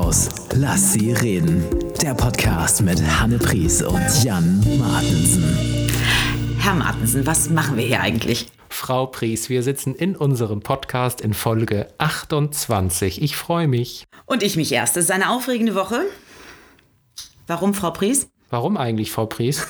Clubhouse. Lass sie reden. Der Podcast mit Hanne Pries und Jan Martensen. Herr Martensen, was machen wir hier eigentlich? Frau Pries, wir sitzen in unserem Podcast in Folge 28. Ich freue mich. Und ich mich erst. Es ist eine aufregende Woche. Warum, Frau Pries? Warum eigentlich, Frau Pries?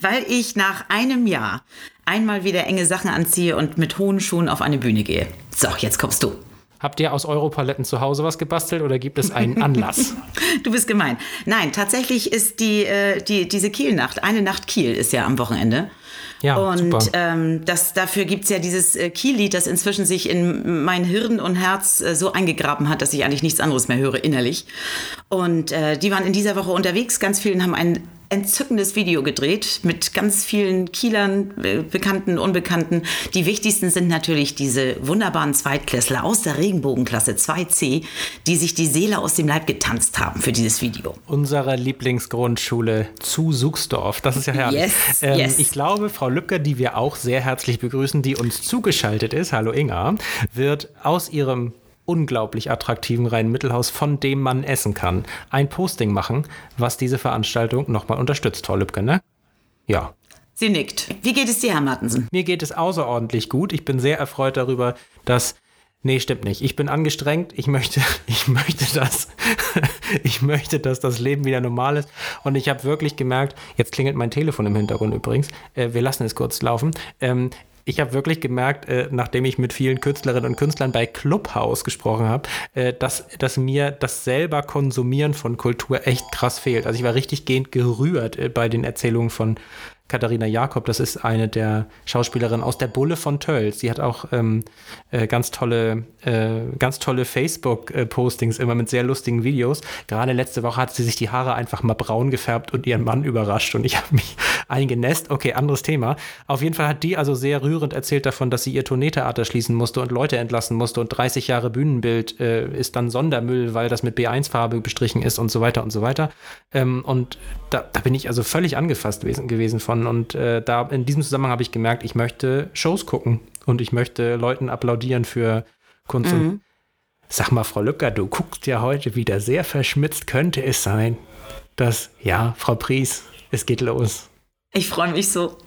Weil ich nach einem Jahr einmal wieder enge Sachen anziehe und mit hohen Schuhen auf eine Bühne gehe. So, jetzt kommst du. Habt ihr aus Europaletten zu Hause was gebastelt oder gibt es einen Anlass? du bist gemein. Nein, tatsächlich ist die, äh, die, diese Kielnacht, eine Nacht Kiel ist ja am Wochenende. Ja, und super. ähm, das, dafür gibt es ja dieses äh, Kiel-Lied, das inzwischen sich in mein Hirn und Herz äh, so eingegraben hat, dass ich eigentlich nichts anderes mehr höre innerlich. Und äh, die waren in dieser Woche unterwegs, ganz vielen haben ein entzückendes Video gedreht mit ganz vielen Kielern, äh, Bekannten, Unbekannten. Die wichtigsten sind natürlich diese wunderbaren Zweitklässler aus der Regenbogenklasse 2C, die sich die Seele aus dem Leib getanzt haben für dieses Video. Unserer Lieblingsgrundschule zu Suchsdorf. Das ist ja herrlich. Yes, ähm, yes. Ich glaube, Frau Lübcker, die wir auch sehr herzlich begrüßen, die uns zugeschaltet ist, hallo Inga, wird aus ihrem unglaublich attraktiven Rhein-Mittelhaus, von dem man essen kann, ein Posting machen, was diese Veranstaltung nochmal unterstützt, Frau Lübcke, ne? Ja. Sie nickt. Wie geht es dir, Herr Martensen? Mir geht es außerordentlich gut. Ich bin sehr erfreut darüber, dass Nee, stimmt nicht. Ich bin angestrengt. Ich möchte, ich möchte, dass, ich möchte, dass das Leben wieder normal ist. Und ich habe wirklich gemerkt, jetzt klingelt mein Telefon im Hintergrund übrigens. Äh, wir lassen es kurz laufen. Ähm, ich habe wirklich gemerkt, äh, nachdem ich mit vielen Künstlerinnen und Künstlern bei Clubhouse gesprochen habe, äh, dass, dass mir das selber Konsumieren von Kultur echt krass fehlt. Also ich war richtig gehend gerührt äh, bei den Erzählungen von Katharina Jakob, das ist eine der Schauspielerinnen aus der Bulle von Tölz. Sie hat auch ähm, äh, ganz tolle, äh, ganz tolle Facebook-Postings immer mit sehr lustigen Videos. Gerade letzte Woche hat sie sich die Haare einfach mal braun gefärbt und ihren Mann überrascht und ich habe mich eingenässt. Okay, anderes Thema. Auf jeden Fall hat die also sehr rührend erzählt davon, dass sie ihr Tourneetheater schließen musste und Leute entlassen musste und 30 Jahre Bühnenbild äh, ist dann Sondermüll, weil das mit B1-Farbe bestrichen ist und so weiter und so weiter. Ähm, und da, da bin ich also völlig angefasst gewesen, gewesen von und äh, da in diesem Zusammenhang habe ich gemerkt, ich möchte Shows gucken und ich möchte Leuten applaudieren für Kunst. Mhm. Und sag mal, Frau Lücker, du guckst ja heute wieder sehr verschmitzt. Könnte es sein, dass, ja, Frau Pries, es geht los. Ich freue mich so.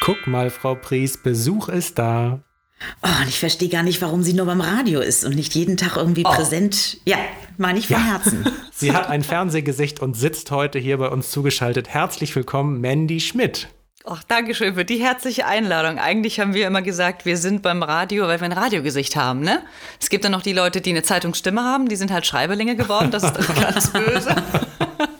Guck mal, Frau Pries, Besuch ist da. Oh, und ich verstehe gar nicht, warum sie nur beim Radio ist und nicht jeden Tag irgendwie präsent. Ja, meine ich von Ja. Herzen. Sie hat ein Fernsehgesicht und sitzt heute hier bei uns zugeschaltet. Herzlich willkommen, Mandy Schmidt. Ach, Dankeschön für die herzliche Einladung. Eigentlich haben wir immer gesagt, wir sind beim Radio, weil wir ein Radiogesicht haben, ne? Es gibt dann noch die Leute, die eine Zeitungsstimme haben, die sind halt Schreiberlinge geworden, das ist ganz böse.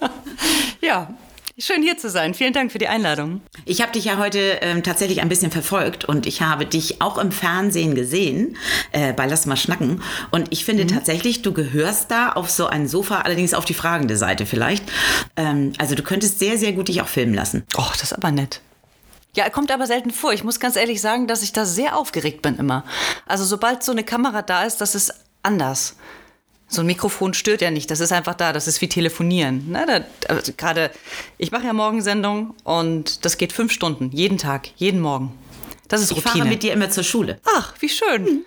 ja, schön hier zu sein. Vielen Dank für die Einladung. Ich habe dich ja heute ähm, tatsächlich ein bisschen verfolgt und ich habe dich auch im Fernsehen gesehen, äh, bei Lass mal schnacken. Und ich finde tatsächlich, du gehörst da auf so ein Sofa, allerdings auf die fragende Seite vielleicht. Ähm, also du könntest sehr, sehr gut dich auch filmen lassen. Oh, das ist aber nett. Ja, kommt aber selten vor. Ich muss ganz ehrlich sagen, dass ich da sehr aufgeregt bin immer. Also sobald so eine Kamera da ist, das ist anders. So ein Mikrofon stört ja nicht, das ist einfach da, das ist wie telefonieren. Ne? Also Gerade, ich mache ja Morgensendung und das geht fünf Stunden, jeden Tag, jeden Morgen. Das ist Ich Routine. fahre mit dir immer zur Schule. Ach, wie schön.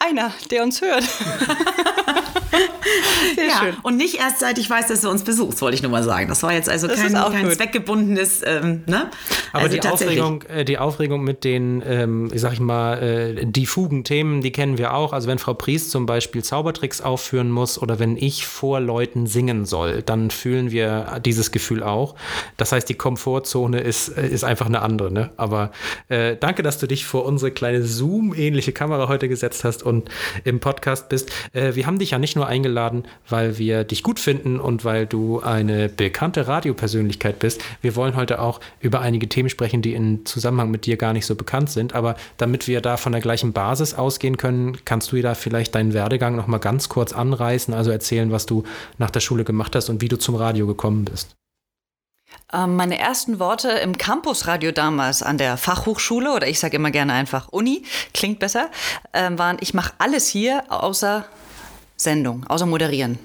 Einer, der uns hört. Sehr Ja, schön. und nicht erst seit ich weiß, dass du uns besuchst, wollte ich nur mal sagen. Das war jetzt also Das kein, kein zweckgebundenes, ähm, ne? Aber also die, Aufregung, äh, die Aufregung mit den, ähm, ich sag ich mal, äh, diffugen Themen, die kennen wir auch. Also wenn Frau Priest zum Beispiel Zaubertricks aufführen muss oder wenn ich vor Leuten singen soll, dann fühlen wir dieses Gefühl auch. Das heißt, die Komfortzone ist, äh, ist einfach eine andere. Ne? Aber äh, danke, dass du dich vor unsere kleine Zoom-ähnliche Kamera heute gesetzt hast und im Podcast bist. Äh, wir haben dich ja nicht nur eingeladen, weil wir dich gut finden und weil du eine bekannte Radiopersönlichkeit bist. Wir wollen heute auch über einige Themen sprechen, die in Zusammenhang mit dir gar nicht so bekannt sind. Aber damit wir da von der gleichen Basis ausgehen können, kannst du da vielleicht deinen Werdegang noch mal ganz kurz anreißen, also erzählen, was du nach der Schule gemacht hast und wie du zum Radio gekommen bist. Ähm, meine ersten Worte im Campusradio damals an der Fachhochschule, oder ich sage immer gerne einfach Uni, klingt besser, ähm, waren, ich mache alles hier außer Sendung, außer moderieren.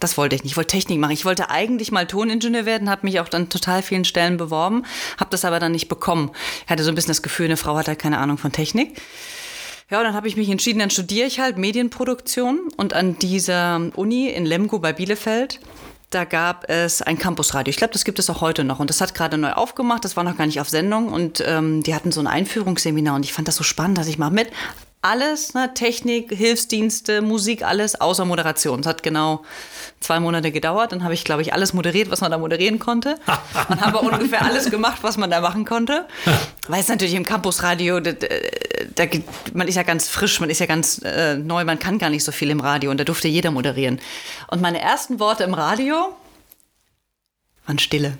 Das wollte ich nicht. Ich wollte Technik machen. Ich wollte eigentlich mal Toningenieur werden, habe mich auch dann total vielen Stellen beworben, habe das aber dann nicht bekommen. Ich hatte so ein bisschen das Gefühl, eine Frau hat halt keine Ahnung von Technik. Ja, dann habe ich mich entschieden, dann studiere ich halt Medienproduktion und an dieser Uni in Lemgo bei Bielefeld da gab es ein Campusradio. Ich glaube, das gibt es auch heute noch. Und das hat gerade neu aufgemacht. Das war noch gar nicht auf Sendung. Und ähm, die hatten so ein Einführungsseminar. Und ich fand das so spannend, dass ich mal mit alles, ne, Technik, Hilfsdienste, Musik, alles außer Moderation. Es hat genau zwei Monate gedauert. Dann habe ich, glaube ich, alles moderiert, was man da moderieren konnte. Und habe ungefähr alles gemacht, was man da machen konnte. Weil es natürlich im Campusradio, da, da, man ist ja ganz frisch, man ist ja ganz äh, neu, man kann gar nicht so viel im Radio und da durfte jeder moderieren. Und meine ersten Worte im Radio waren Stille.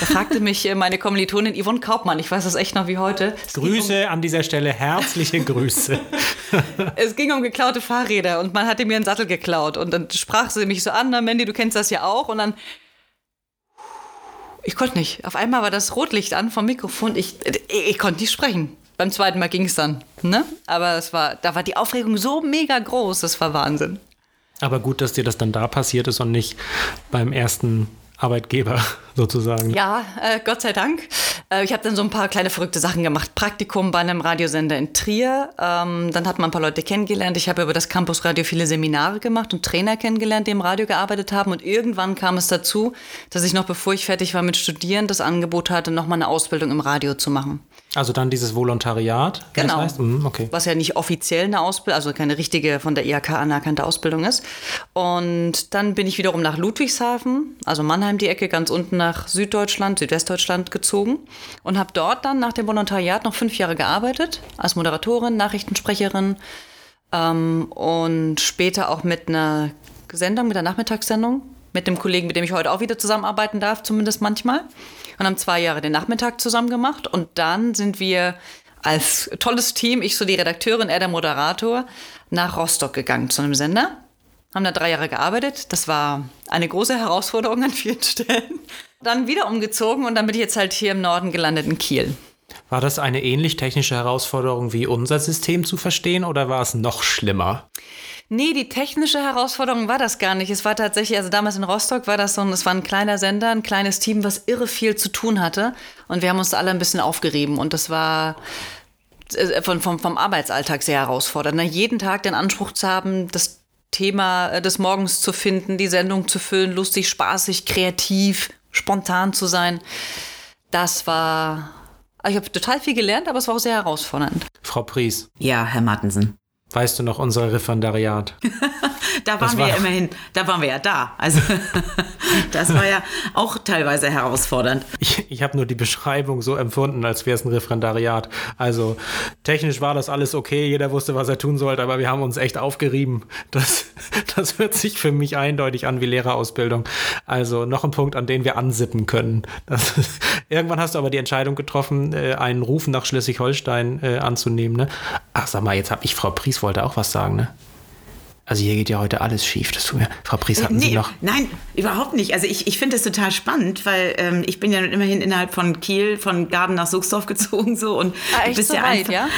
Da fragte mich äh, meine Kommilitonin Yvonne Kaupmann, ich weiß das echt noch wie heute. Grüße um, an dieser Stelle, herzliche Grüße. es ging um geklaute Fahrräder und man hatte mir einen Sattel geklaut. Und dann sprach sie mich so an, na Mandy, du kennst das ja auch. Und dann, ich konnte nicht. Auf einmal war das Rotlicht an vom Mikrofon. Ich, ich, ich konnte nicht sprechen. Beim zweiten Mal ging es dann. Ne? Aber es war, da war die Aufregung so mega groß, das war Wahnsinn. Aber gut, dass dir das dann da passiert ist und nicht beim ersten Arbeitgeber sozusagen. Ja, äh, Gott sei Dank. Äh, ich habe dann so ein paar kleine verrückte Sachen gemacht. Praktikum bei einem Radiosender in Trier. Ähm, dann hat man ein paar Leute kennengelernt. Ich habe über das Campusradio viele Seminare gemacht und Trainer kennengelernt, die im Radio gearbeitet haben. Und irgendwann kam es dazu, dass ich noch bevor ich fertig war mit Studieren, das Angebot hatte, nochmal eine Ausbildung im Radio zu machen. Also dann dieses Volontariat? Genau. Das heißt? mhm, okay. Was ja nicht offiziell eine Ausbildung, also keine richtige von der IHK anerkannte Ausbildung ist. Und dann bin ich wiederum nach Ludwigshafen, also Mannheim die Ecke, ganz unten nach Süddeutschland, Südwestdeutschland gezogen und habe dort dann nach dem Volontariat noch fünf Jahre gearbeitet, als Moderatorin, Nachrichtensprecherin ähm, und später auch mit einer Sendung, mit der Nachmittagssendung, mit dem Kollegen, mit dem ich heute auch wieder zusammenarbeiten darf, zumindest manchmal. Und haben zwei Jahre den Nachmittag zusammen gemacht. Und dann sind wir als tolles Team, ich so die Redakteurin, er der Moderator, nach Rostock gegangen zu einem Sender. Haben da drei Jahre gearbeitet. Das war eine große Herausforderung an vielen Stellen. Dann wieder umgezogen und dann bin ich jetzt halt hier im Norden gelandet in Kiel. War das eine ähnlich technische Herausforderung wie unser System zu verstehen oder war es noch schlimmer? Nee, die technische Herausforderung war das gar nicht. Es war tatsächlich, also damals in Rostock war das so, es war ein kleiner Sender, ein kleines Team, was irre viel zu tun hatte. Und wir haben uns alle ein bisschen aufgerieben. Und das war äh, von, vom, vom Arbeitsalltag sehr herausfordernd. Ne? Jeden Tag den Anspruch zu haben, das Thema äh, des Morgens zu finden, die Sendung zu füllen, lustig, spaßig, kreativ, spontan zu sein. Das war. Ich habe total viel gelernt, aber es war auch sehr herausfordernd. Frau Pries. Ja, Herr Martensen. Weißt du noch unser Referendariat? da waren das wir war ja immerhin, da waren wir ja da. Also das war ja auch teilweise herausfordernd. Ich, ich habe nur die Beschreibung so empfunden, als wäre es ein Referendariat. Also technisch war das alles okay, jeder wusste, was er tun sollte, aber wir haben uns echt aufgerieben. Das, das hört sich für mich eindeutig an wie Lehrerausbildung. Also noch ein Punkt, an den wir ansippen können. Das, irgendwann hast du aber die Entscheidung getroffen, äh, einen Ruf nach Schleswig-Holstein äh, anzunehmen. Ne? Ach, sag mal, jetzt habe ich Frau Pries wollte auch was sagen, ne? Also hier geht ja heute alles schief. Das tut mir. Frau Pries, hatten nee, Sie noch? Nein, überhaupt nicht. Also ich, ich finde das total spannend, weil ähm, ich bin ja immerhin innerhalb von Kiel, von Garden nach Suchsdorf gezogen so und ah, du bist so ja weit, einfach, ja?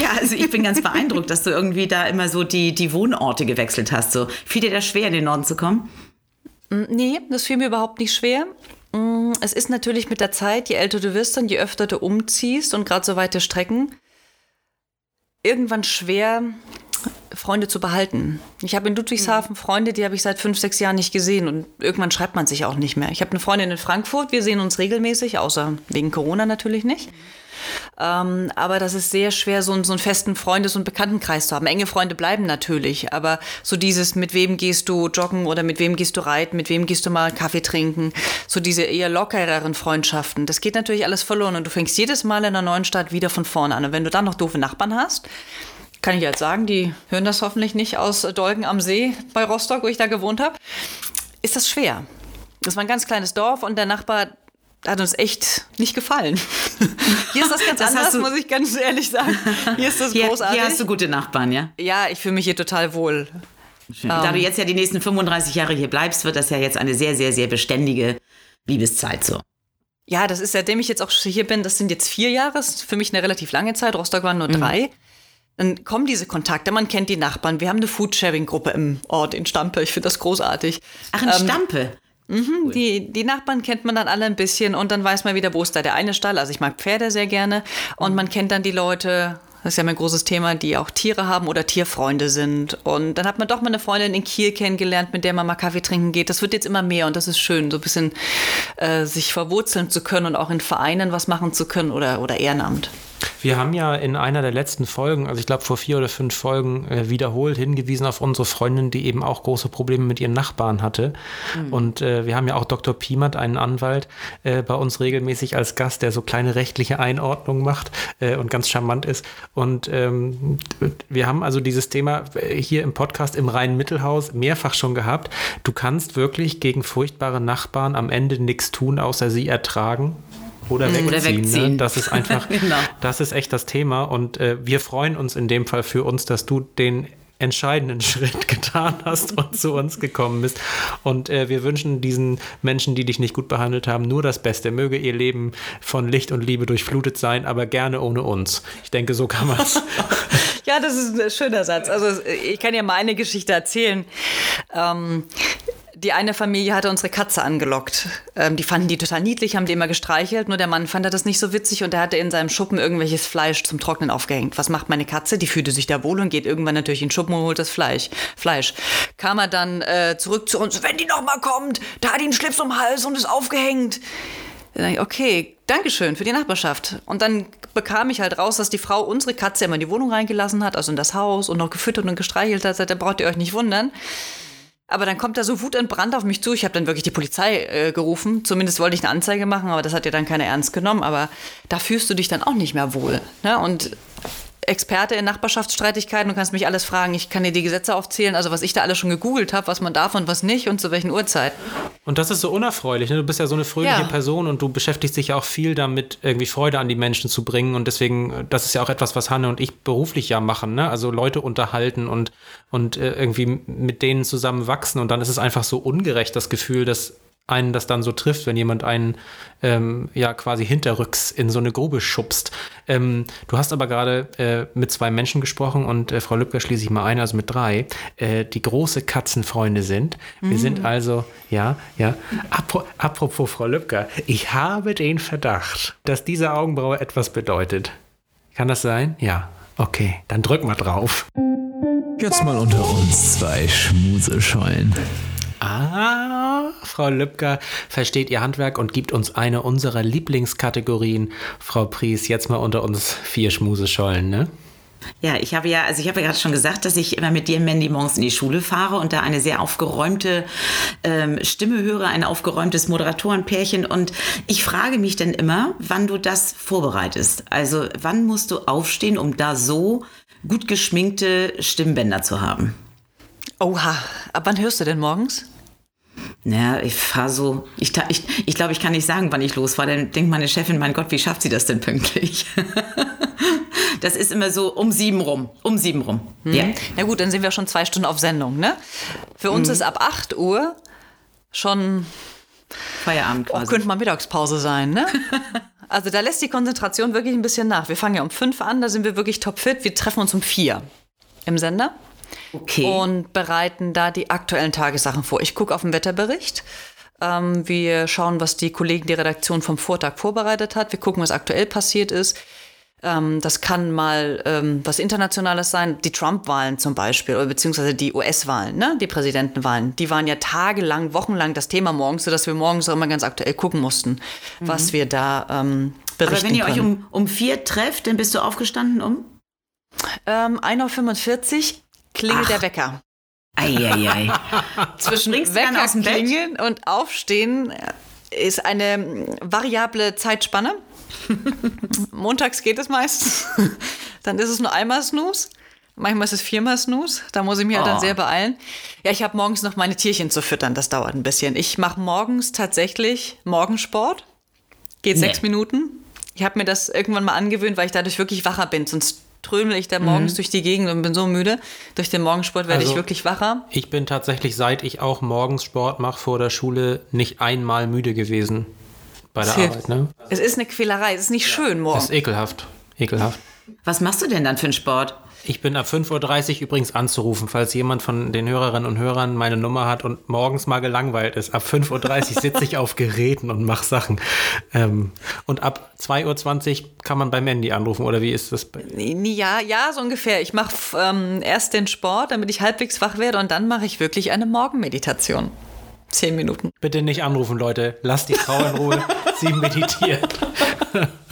Ja, also ich bin ganz beeindruckt, dass du irgendwie da immer so die, die Wohnorte gewechselt hast. So. Fiel dir das schwer, in den Norden zu kommen? Mm, nee, das fiel mir überhaupt nicht schwer. Mm, es ist natürlich mit der Zeit, je älter du wirst und je öfter du umziehst und gerade so weite Strecken, irgendwann schwer, Freunde zu behalten. Ich habe in Ludwigshafen mhm. Freunde, die habe ich seit fünf, sechs Jahren nicht gesehen und irgendwann schreibt man sich auch nicht mehr. Ich habe eine Freundin in Frankfurt, wir sehen uns regelmäßig, außer wegen Corona natürlich nicht. Ähm, aber das ist sehr schwer, so, so einen festen Freundes- und Bekanntenkreis zu haben. Enge Freunde bleiben natürlich, aber so dieses, mit wem gehst du joggen oder mit wem gehst du reiten, mit wem gehst du mal Kaffee trinken, so diese eher lockereren Freundschaften, das geht natürlich alles verloren und du fängst jedes Mal in einer neuen Stadt wieder von vorne an. Und wenn du dann noch doofe Nachbarn hast, kann ich jetzt sagen, die hören das hoffentlich nicht aus Dolgen am See bei Rostock, wo ich da gewohnt habe, ist das schwer. Das war ein ganz kleines Dorf und der Nachbar hat uns echt nicht gefallen. Hier ist das ganz das anders, muss ich ganz ehrlich sagen. Hier ist das hier, großartig. Hier hast du gute Nachbarn, ja? Ja, ich fühle mich hier total wohl. Schön. Da du jetzt ja die nächsten 35 Jahre hier bleibst, wird das ja jetzt eine sehr, sehr, sehr beständige Liebeszeit so. Ja, das ist seitdem ich jetzt auch hier bin, das sind jetzt vier Jahre, das ist für mich eine relativ lange Zeit. Rostock waren nur mhm. drei. Dann kommen diese Kontakte, man kennt die Nachbarn. Wir haben eine Foodsharing-Gruppe im Ort in Stampe. Ich finde das großartig. Ach, in ähm, Stampe? Mhm, cool. die, die Nachbarn kennt man dann alle ein bisschen und dann weiß man wieder, wo ist da der eine Stall. Also ich mag Pferde sehr gerne und man kennt dann die Leute das ist ja mein großes Thema, die auch Tiere haben oder Tierfreunde sind. Und dann hat man doch mal eine Freundin in Kiel kennengelernt, mit der man mal Kaffee trinken geht. Das wird jetzt immer mehr und das ist schön, so ein bisschen äh, sich verwurzeln zu können und auch in Vereinen was machen zu können oder, oder Ehrenamt. Wir haben ja in einer der letzten Folgen, also ich glaube vor vier oder fünf Folgen, äh, wiederholt hingewiesen auf unsere Freundin, die eben auch große Probleme mit ihren Nachbarn hatte. Mhm. Und äh, wir haben ja auch Dr. Piemert, einen Anwalt, äh, bei uns regelmäßig als Gast, der so kleine rechtliche Einordnungen macht äh, und ganz charmant ist. Und ähm, wir haben also dieses Thema äh, hier im Podcast im Rhein-Mittelhaus mehrfach schon gehabt. Du kannst wirklich gegen furchtbare Nachbarn am Ende nichts tun, außer sie ertragen oder wegziehen. Oder wegziehen. Ne? Das ist einfach, genau. das ist echt das Thema. Und äh, wir freuen uns in dem Fall für uns, dass du den entscheidenden Schritt getan hast und zu uns gekommen bist. Und äh, wir wünschen diesen Menschen, die dich nicht gut behandelt haben, nur das Beste. Möge ihr Leben von Licht und Liebe durchflutet sein, aber gerne ohne uns. Ich denke, so kann man es. ja, das ist ein schöner Satz. Also ich kann ja meine Geschichte erzählen. Ähm, die eine Familie hatte unsere Katze angelockt. Ähm, die fanden die total niedlich, haben die immer gestreichelt. Nur der Mann fand das nicht so witzig und er hatte in seinem Schuppen irgendwelches Fleisch zum Trocknen aufgehängt. Was macht meine Katze? Die fühlte sich da wohl und geht irgendwann natürlich in den Schuppen und holt das Fleisch. Fleisch. Kam er dann äh, zurück zu uns, wenn die noch mal kommt, da hat die einen Schlips um den Hals und ist aufgehängt. Okay, Dankeschön für die Nachbarschaft. Und dann bekam ich halt raus, dass die Frau unsere Katze immer in die Wohnung reingelassen hat, also in das Haus und noch gefüttert und gestreichelt hat. Da braucht ihr euch nicht wundern. Aber dann kommt er so wutentbrannt auf mich zu. Ich habe dann wirklich die Polizei äh, gerufen. Zumindest wollte ich eine Anzeige machen, aber das hat ja dann keiner ernst genommen. Aber da fühlst du dich dann auch nicht mehr wohl. Ne? Und Experte in Nachbarschaftsstreitigkeiten. Du kannst mich alles fragen. Ich kann dir die Gesetze aufzählen, also was ich da alles schon gegoogelt habe, was man darf und was nicht und zu welchen Uhrzeiten. Und das ist so unerfreulich. Ne? Du bist ja so eine fröhliche ja. Person und du beschäftigst dich ja auch viel damit, irgendwie Freude an die Menschen zu bringen. Und deswegen, das ist ja auch etwas, was Hanne und ich beruflich ja machen. Ne? Also Leute unterhalten und, und äh, irgendwie mit denen zusammen wachsen. Und dann ist es einfach so ungerecht, das Gefühl, dass einen das dann so trifft, wenn jemand einen ähm, ja quasi hinterrücks in so eine Grube schubst. Ähm, du hast aber gerade äh, mit zwei Menschen gesprochen und äh, Frau Lübcker schließe ich mal ein, also mit drei, äh, die große Katzenfreunde sind. Wir mhm. sind also, ja, ja. Apro apropos Frau Lübcker, ich habe den Verdacht, dass diese Augenbraue etwas bedeutet. Kann das sein? Ja. Okay, dann drück mal drauf. Jetzt mal unter uns zwei Schmuseschollen. Ah, Frau Lübcker versteht ihr Handwerk und gibt uns eine unserer Lieblingskategorien. Frau Pries, jetzt mal unter uns vier Schmuseschollen, ne? Ja, ich habe ja, also ich habe ja gerade schon gesagt, dass ich immer mit dir, Mandy, morgens in die Schule fahre und da eine sehr aufgeräumte ähm, Stimme höre, ein aufgeräumtes Moderatorenpärchen. Und ich frage mich dann immer, wann du das vorbereitest. Also wann musst du aufstehen, um da so gut geschminkte Stimmbänder zu haben? Oha, ab wann hörst du denn morgens? Naja, ich fahre so, ich, ich, ich glaube, ich kann nicht sagen, wann ich losfahre. Dann denkt meine Chefin, mein Gott, wie schafft sie das denn pünktlich? das ist immer so um sieben rum. Um sieben rum. Hm. Ja. Na gut, dann sind wir schon zwei Stunden auf Sendung, ne? Für uns hm. ist ab 8 Uhr schon Feierabend quasi. Oh, könnte mal Mittagspause sein, ne? also da lässt die Konzentration wirklich ein bisschen nach. Wir fangen ja um fünf an, da sind wir wirklich topfit. Wir treffen uns um vier im Sender. Okay. Und bereiten da die aktuellen Tagessachen vor. Ich gucke auf den Wetterbericht. Ähm, wir schauen, was die Kollegen, die Redaktion vom Vortag vorbereitet hat. Wir gucken, was aktuell passiert ist. Ähm, das kann mal ähm, was Internationales sein, die Trump-Wahlen zum Beispiel, oder beziehungsweise die US-Wahlen, ne? die Präsidentenwahlen. Die waren ja tagelang, wochenlang das Thema morgens, sodass wir morgens auch immer ganz aktuell gucken mussten, mhm. was wir da ähm, berichten Aber wenn ihr können. euch um, um vier trefft, dann bist du aufgestanden um? Ähm, 1.45 Uhr klingelt Ach. der Wecker. Eieiei. Zwischen Wecker klingeln und Aufstehen ist eine variable Zeitspanne. Montags geht es meistens. dann ist es nur einmal Snooze. Manchmal ist es viermal Snooze. Da muss ich mich oh. halt dann oh. sehr beeilen. Ja, ich habe morgens noch meine Tierchen zu füttern. Das dauert ein bisschen. Ich mache morgens tatsächlich Morgensport. Geht nee. sechs Minuten. Ich habe mir das irgendwann mal angewöhnt, weil ich dadurch wirklich wacher bin. Sonst trömel ich da morgens mhm. durch die Gegend und bin so müde. Durch den Morgensport werde also, ich wirklich wacher. Ich bin tatsächlich, seit ich auch morgens Sport mache vor der Schule, nicht einmal müde gewesen bei der Arbeit. Ne? Es ist eine Quälerei, es ist nicht schön morgens. Es ist ekelhaft. Ekelhaft. Was machst du denn dann für einen Sport? Ich bin ab 5.30 Uhr übrigens anzurufen, falls jemand von den Hörerinnen und Hörern meine Nummer hat und morgens mal gelangweilt ist. Ab 5.30 Uhr sitze ich auf Geräten und mache Sachen. Ähm, und ab 2.20 Uhr kann man bei Mandy anrufen, oder wie ist das? Ja, ja, so ungefähr. Ich mache ähm, erst den Sport, damit ich halbwegs wach werde und dann mache ich wirklich eine Morgenmeditation. Zehn Minuten. Bitte nicht anrufen, Leute. Lasst die Frau in Ruhe. Sie meditiert.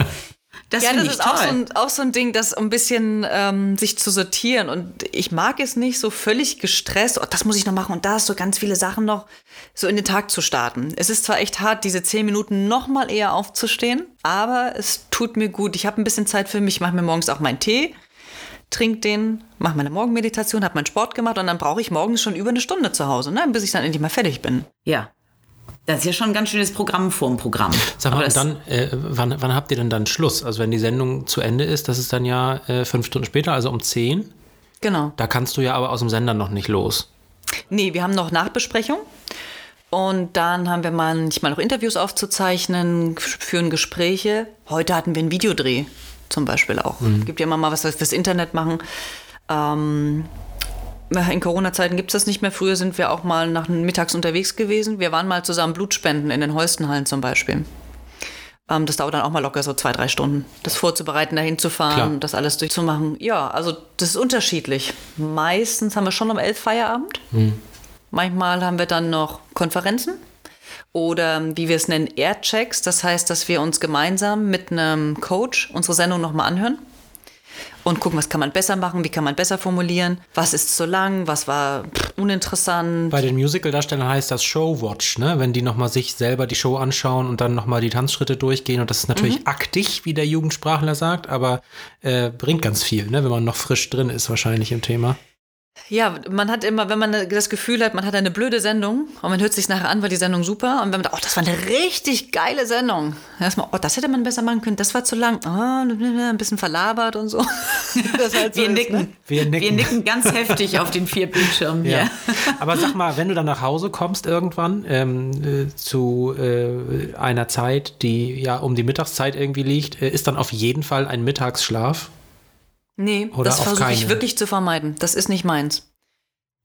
Das Ja, das ist auch so, ein, auch so ein Ding, das ein bisschen ähm, sich zu sortieren. Und ich mag es nicht so völlig gestresst, oh, das muss ich noch machen und da ist so ganz viele Sachen noch, so in den Tag zu starten. Es ist zwar echt hart, diese zehn Minuten noch mal eher aufzustehen, aber es tut mir gut. Ich habe ein bisschen Zeit für mich, mache mir morgens auch meinen Tee, trinke den, mache meine Morgenmeditation, habe meinen Sport gemacht und dann brauche ich morgens schon über eine Stunde zu Hause, ne, bis ich dann endlich mal fertig bin. Ja. Das ist ja schon ein ganz schönes Programm vorm Programm. Sag mal, dann, äh, wann, wann habt ihr denn dann Schluss? Also wenn die Sendung zu Ende ist, das ist dann ja äh, fünf Stunden später, also um 10. Genau. Da kannst du ja aber aus dem Sender noch nicht los. Nee, wir haben noch Nachbesprechung. Und dann haben wir manchmal noch Interviews aufzuzeichnen, führen Gespräche. Heute hatten wir einen Videodreh zum Beispiel auch. Gibt ja immer mal was, was wir fürs Internet machen. Ähm, in Corona-Zeiten gibt es das nicht mehr. Früher sind wir auch mal nach mittags unterwegs gewesen. Wir waren mal zusammen Blutspenden in den Holstenhallen zum Beispiel. Ähm, das dauert dann auch mal locker so zwei, drei Stunden, das vorzubereiten, dahin zu fahren, Klar. das alles durchzumachen. Ja, also das ist unterschiedlich. Meistens haben wir schon um elf Feierabend. Manchmal haben wir dann noch Konferenzen oder wie wir es nennen, Airchecks. Das heißt, dass wir uns gemeinsam mit einem Coach unsere Sendung nochmal anhören und gucken, was kann man besser machen, wie kann man besser formulieren, was ist zu lang, was war uninteressant. Bei den Musical-Darstellern heißt das Showwatch, ne? Wenn die nochmal sich selber die Show anschauen und dann nochmal die Tanzschritte durchgehen. Und das ist natürlich Mhm. aktig, wie der Jugendsprachler sagt, aber äh, bringt ganz viel, ne? Wenn man noch frisch drin ist, wahrscheinlich im Thema. Ja, man hat immer, wenn man das Gefühl hat, man hat eine blöde Sendung und man hört sich nachher an, war die Sendung super und wenn man sagt, oh, das war eine richtig geile Sendung. Erstmal, oh, das hätte man besser machen können, das war zu lang, ah, ein bisschen verlabert und so. Das halt so wir, ist, nicken. ne? Wir nicken. wir nicken ganz heftig auf den vier Bildschirmen hier. Ja. Aber sag mal, wenn du dann nach Hause kommst irgendwann ähm, äh, zu äh, einer Zeit, die ja um die Mittagszeit irgendwie liegt, äh, ist dann auf jeden Fall ein Mittagsschlaf. Nee, Oder das versuche ich wirklich zu vermeiden. Das ist nicht meins.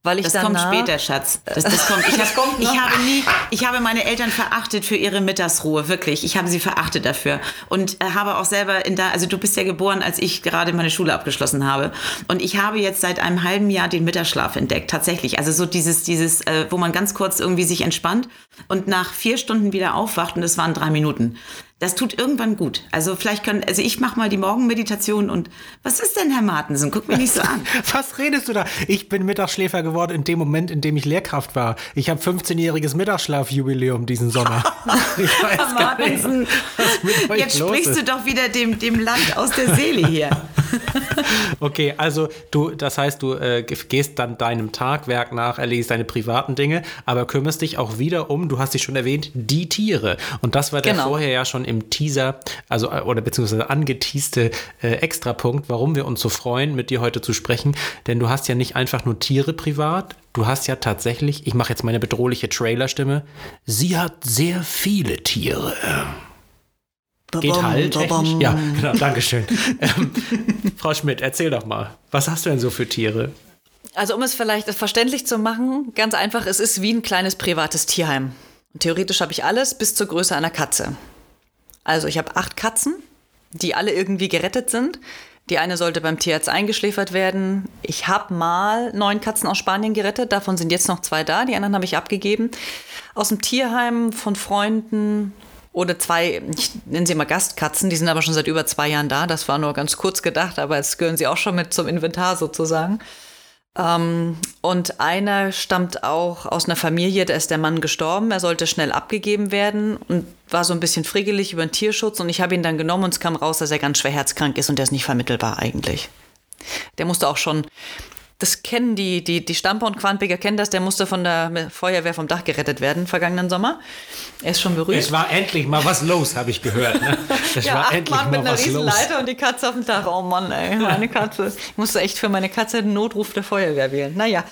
Weil ich Das danach, kommt später, Schatz. Das, das kommt. Ich, hab, ich, habe nie, ich habe meine Eltern verachtet für ihre Mittagsruhe, wirklich. Ich habe sie verachtet dafür. Und äh, habe auch selber in da, also du bist ja geboren, als ich gerade meine Schule abgeschlossen habe. Und ich habe jetzt seit einem halben Jahr den Mittagsschlaf entdeckt, tatsächlich. Also so dieses, dieses, äh, wo man ganz kurz irgendwie sich entspannt und nach vier Stunden wieder aufwacht und es waren drei Minuten. Das tut irgendwann gut. Also vielleicht können, also ich mache mal die Morgenmeditation und was ist denn, Herr Martensen? Guck mich nicht so an. Was redest du da? Ich bin Mittagsschläfer geworden in dem Moment, in dem ich Lehrkraft war. Ich habe 15-jähriges Mittagsschlafjubiläum diesen Sommer. Ich weiß gar nicht, Martensen, jetzt sprichst ist. du doch wieder dem, dem Land aus der Seele hier. Okay, also du, das heißt, du äh, ge- gehst dann deinem Tagwerk nach, erledigst deine privaten Dinge, aber kümmerst dich auch wieder um, du hast dich schon erwähnt, die Tiere. Und das war der Genau. vorher ja schon im Teaser, also äh, oder beziehungsweise angeteaste äh, Extrapunkt, warum wir uns so freuen, mit dir heute zu sprechen. Denn du hast ja nicht einfach nur Tiere privat, du hast ja tatsächlich, ich mache jetzt meine bedrohliche Trailerstimme, sie hat sehr viele Tiere. Geht halt technisch? Ja, genau, Dankeschön. ähm, Frau Schmidt, erzähl doch mal, was hast du denn so für Tiere? Also um es vielleicht verständlich zu machen, ganz einfach, es ist wie ein kleines privates Tierheim. Und theoretisch habe ich alles bis zur Größe einer Katze. Also ich habe acht Katzen, die alle irgendwie gerettet sind. Die eine sollte beim Tierarzt eingeschläfert werden. Ich habe mal neun Katzen aus Spanien gerettet, davon sind jetzt noch zwei da, die anderen habe ich abgegeben. Aus dem Tierheim von Freunden oder zwei, ich nenne sie mal Gastkatzen, die sind aber schon seit über zwei Jahren da. Das war nur ganz kurz gedacht, aber jetzt gehören sie auch schon mit zum Inventar sozusagen. Ähm, und einer stammt auch aus einer Familie, da ist der Mann gestorben, er sollte schnell abgegeben werden und war so ein bisschen friggelig über den Tierschutz und ich habe ihn dann genommen und es kam raus, dass er ganz schwer herzkrank ist und der ist nicht vermittelbar eigentlich. Der musste auch schon, das kennen die, die, die Stamper und Quanpiger kennen das, der musste von der Feuerwehr vom Dach gerettet werden vergangenen Sommer. Er ist schon berührt. Es war endlich mal was los, habe ich gehört. Ne? Es Ja, war acht endlich Mann mit mal einer was riesen los. Leiter und die Katze auf dem Dach. Oh Mann, ey, meine Katze. Ich musste echt für meine Katze den Notruf der Feuerwehr wählen. Naja.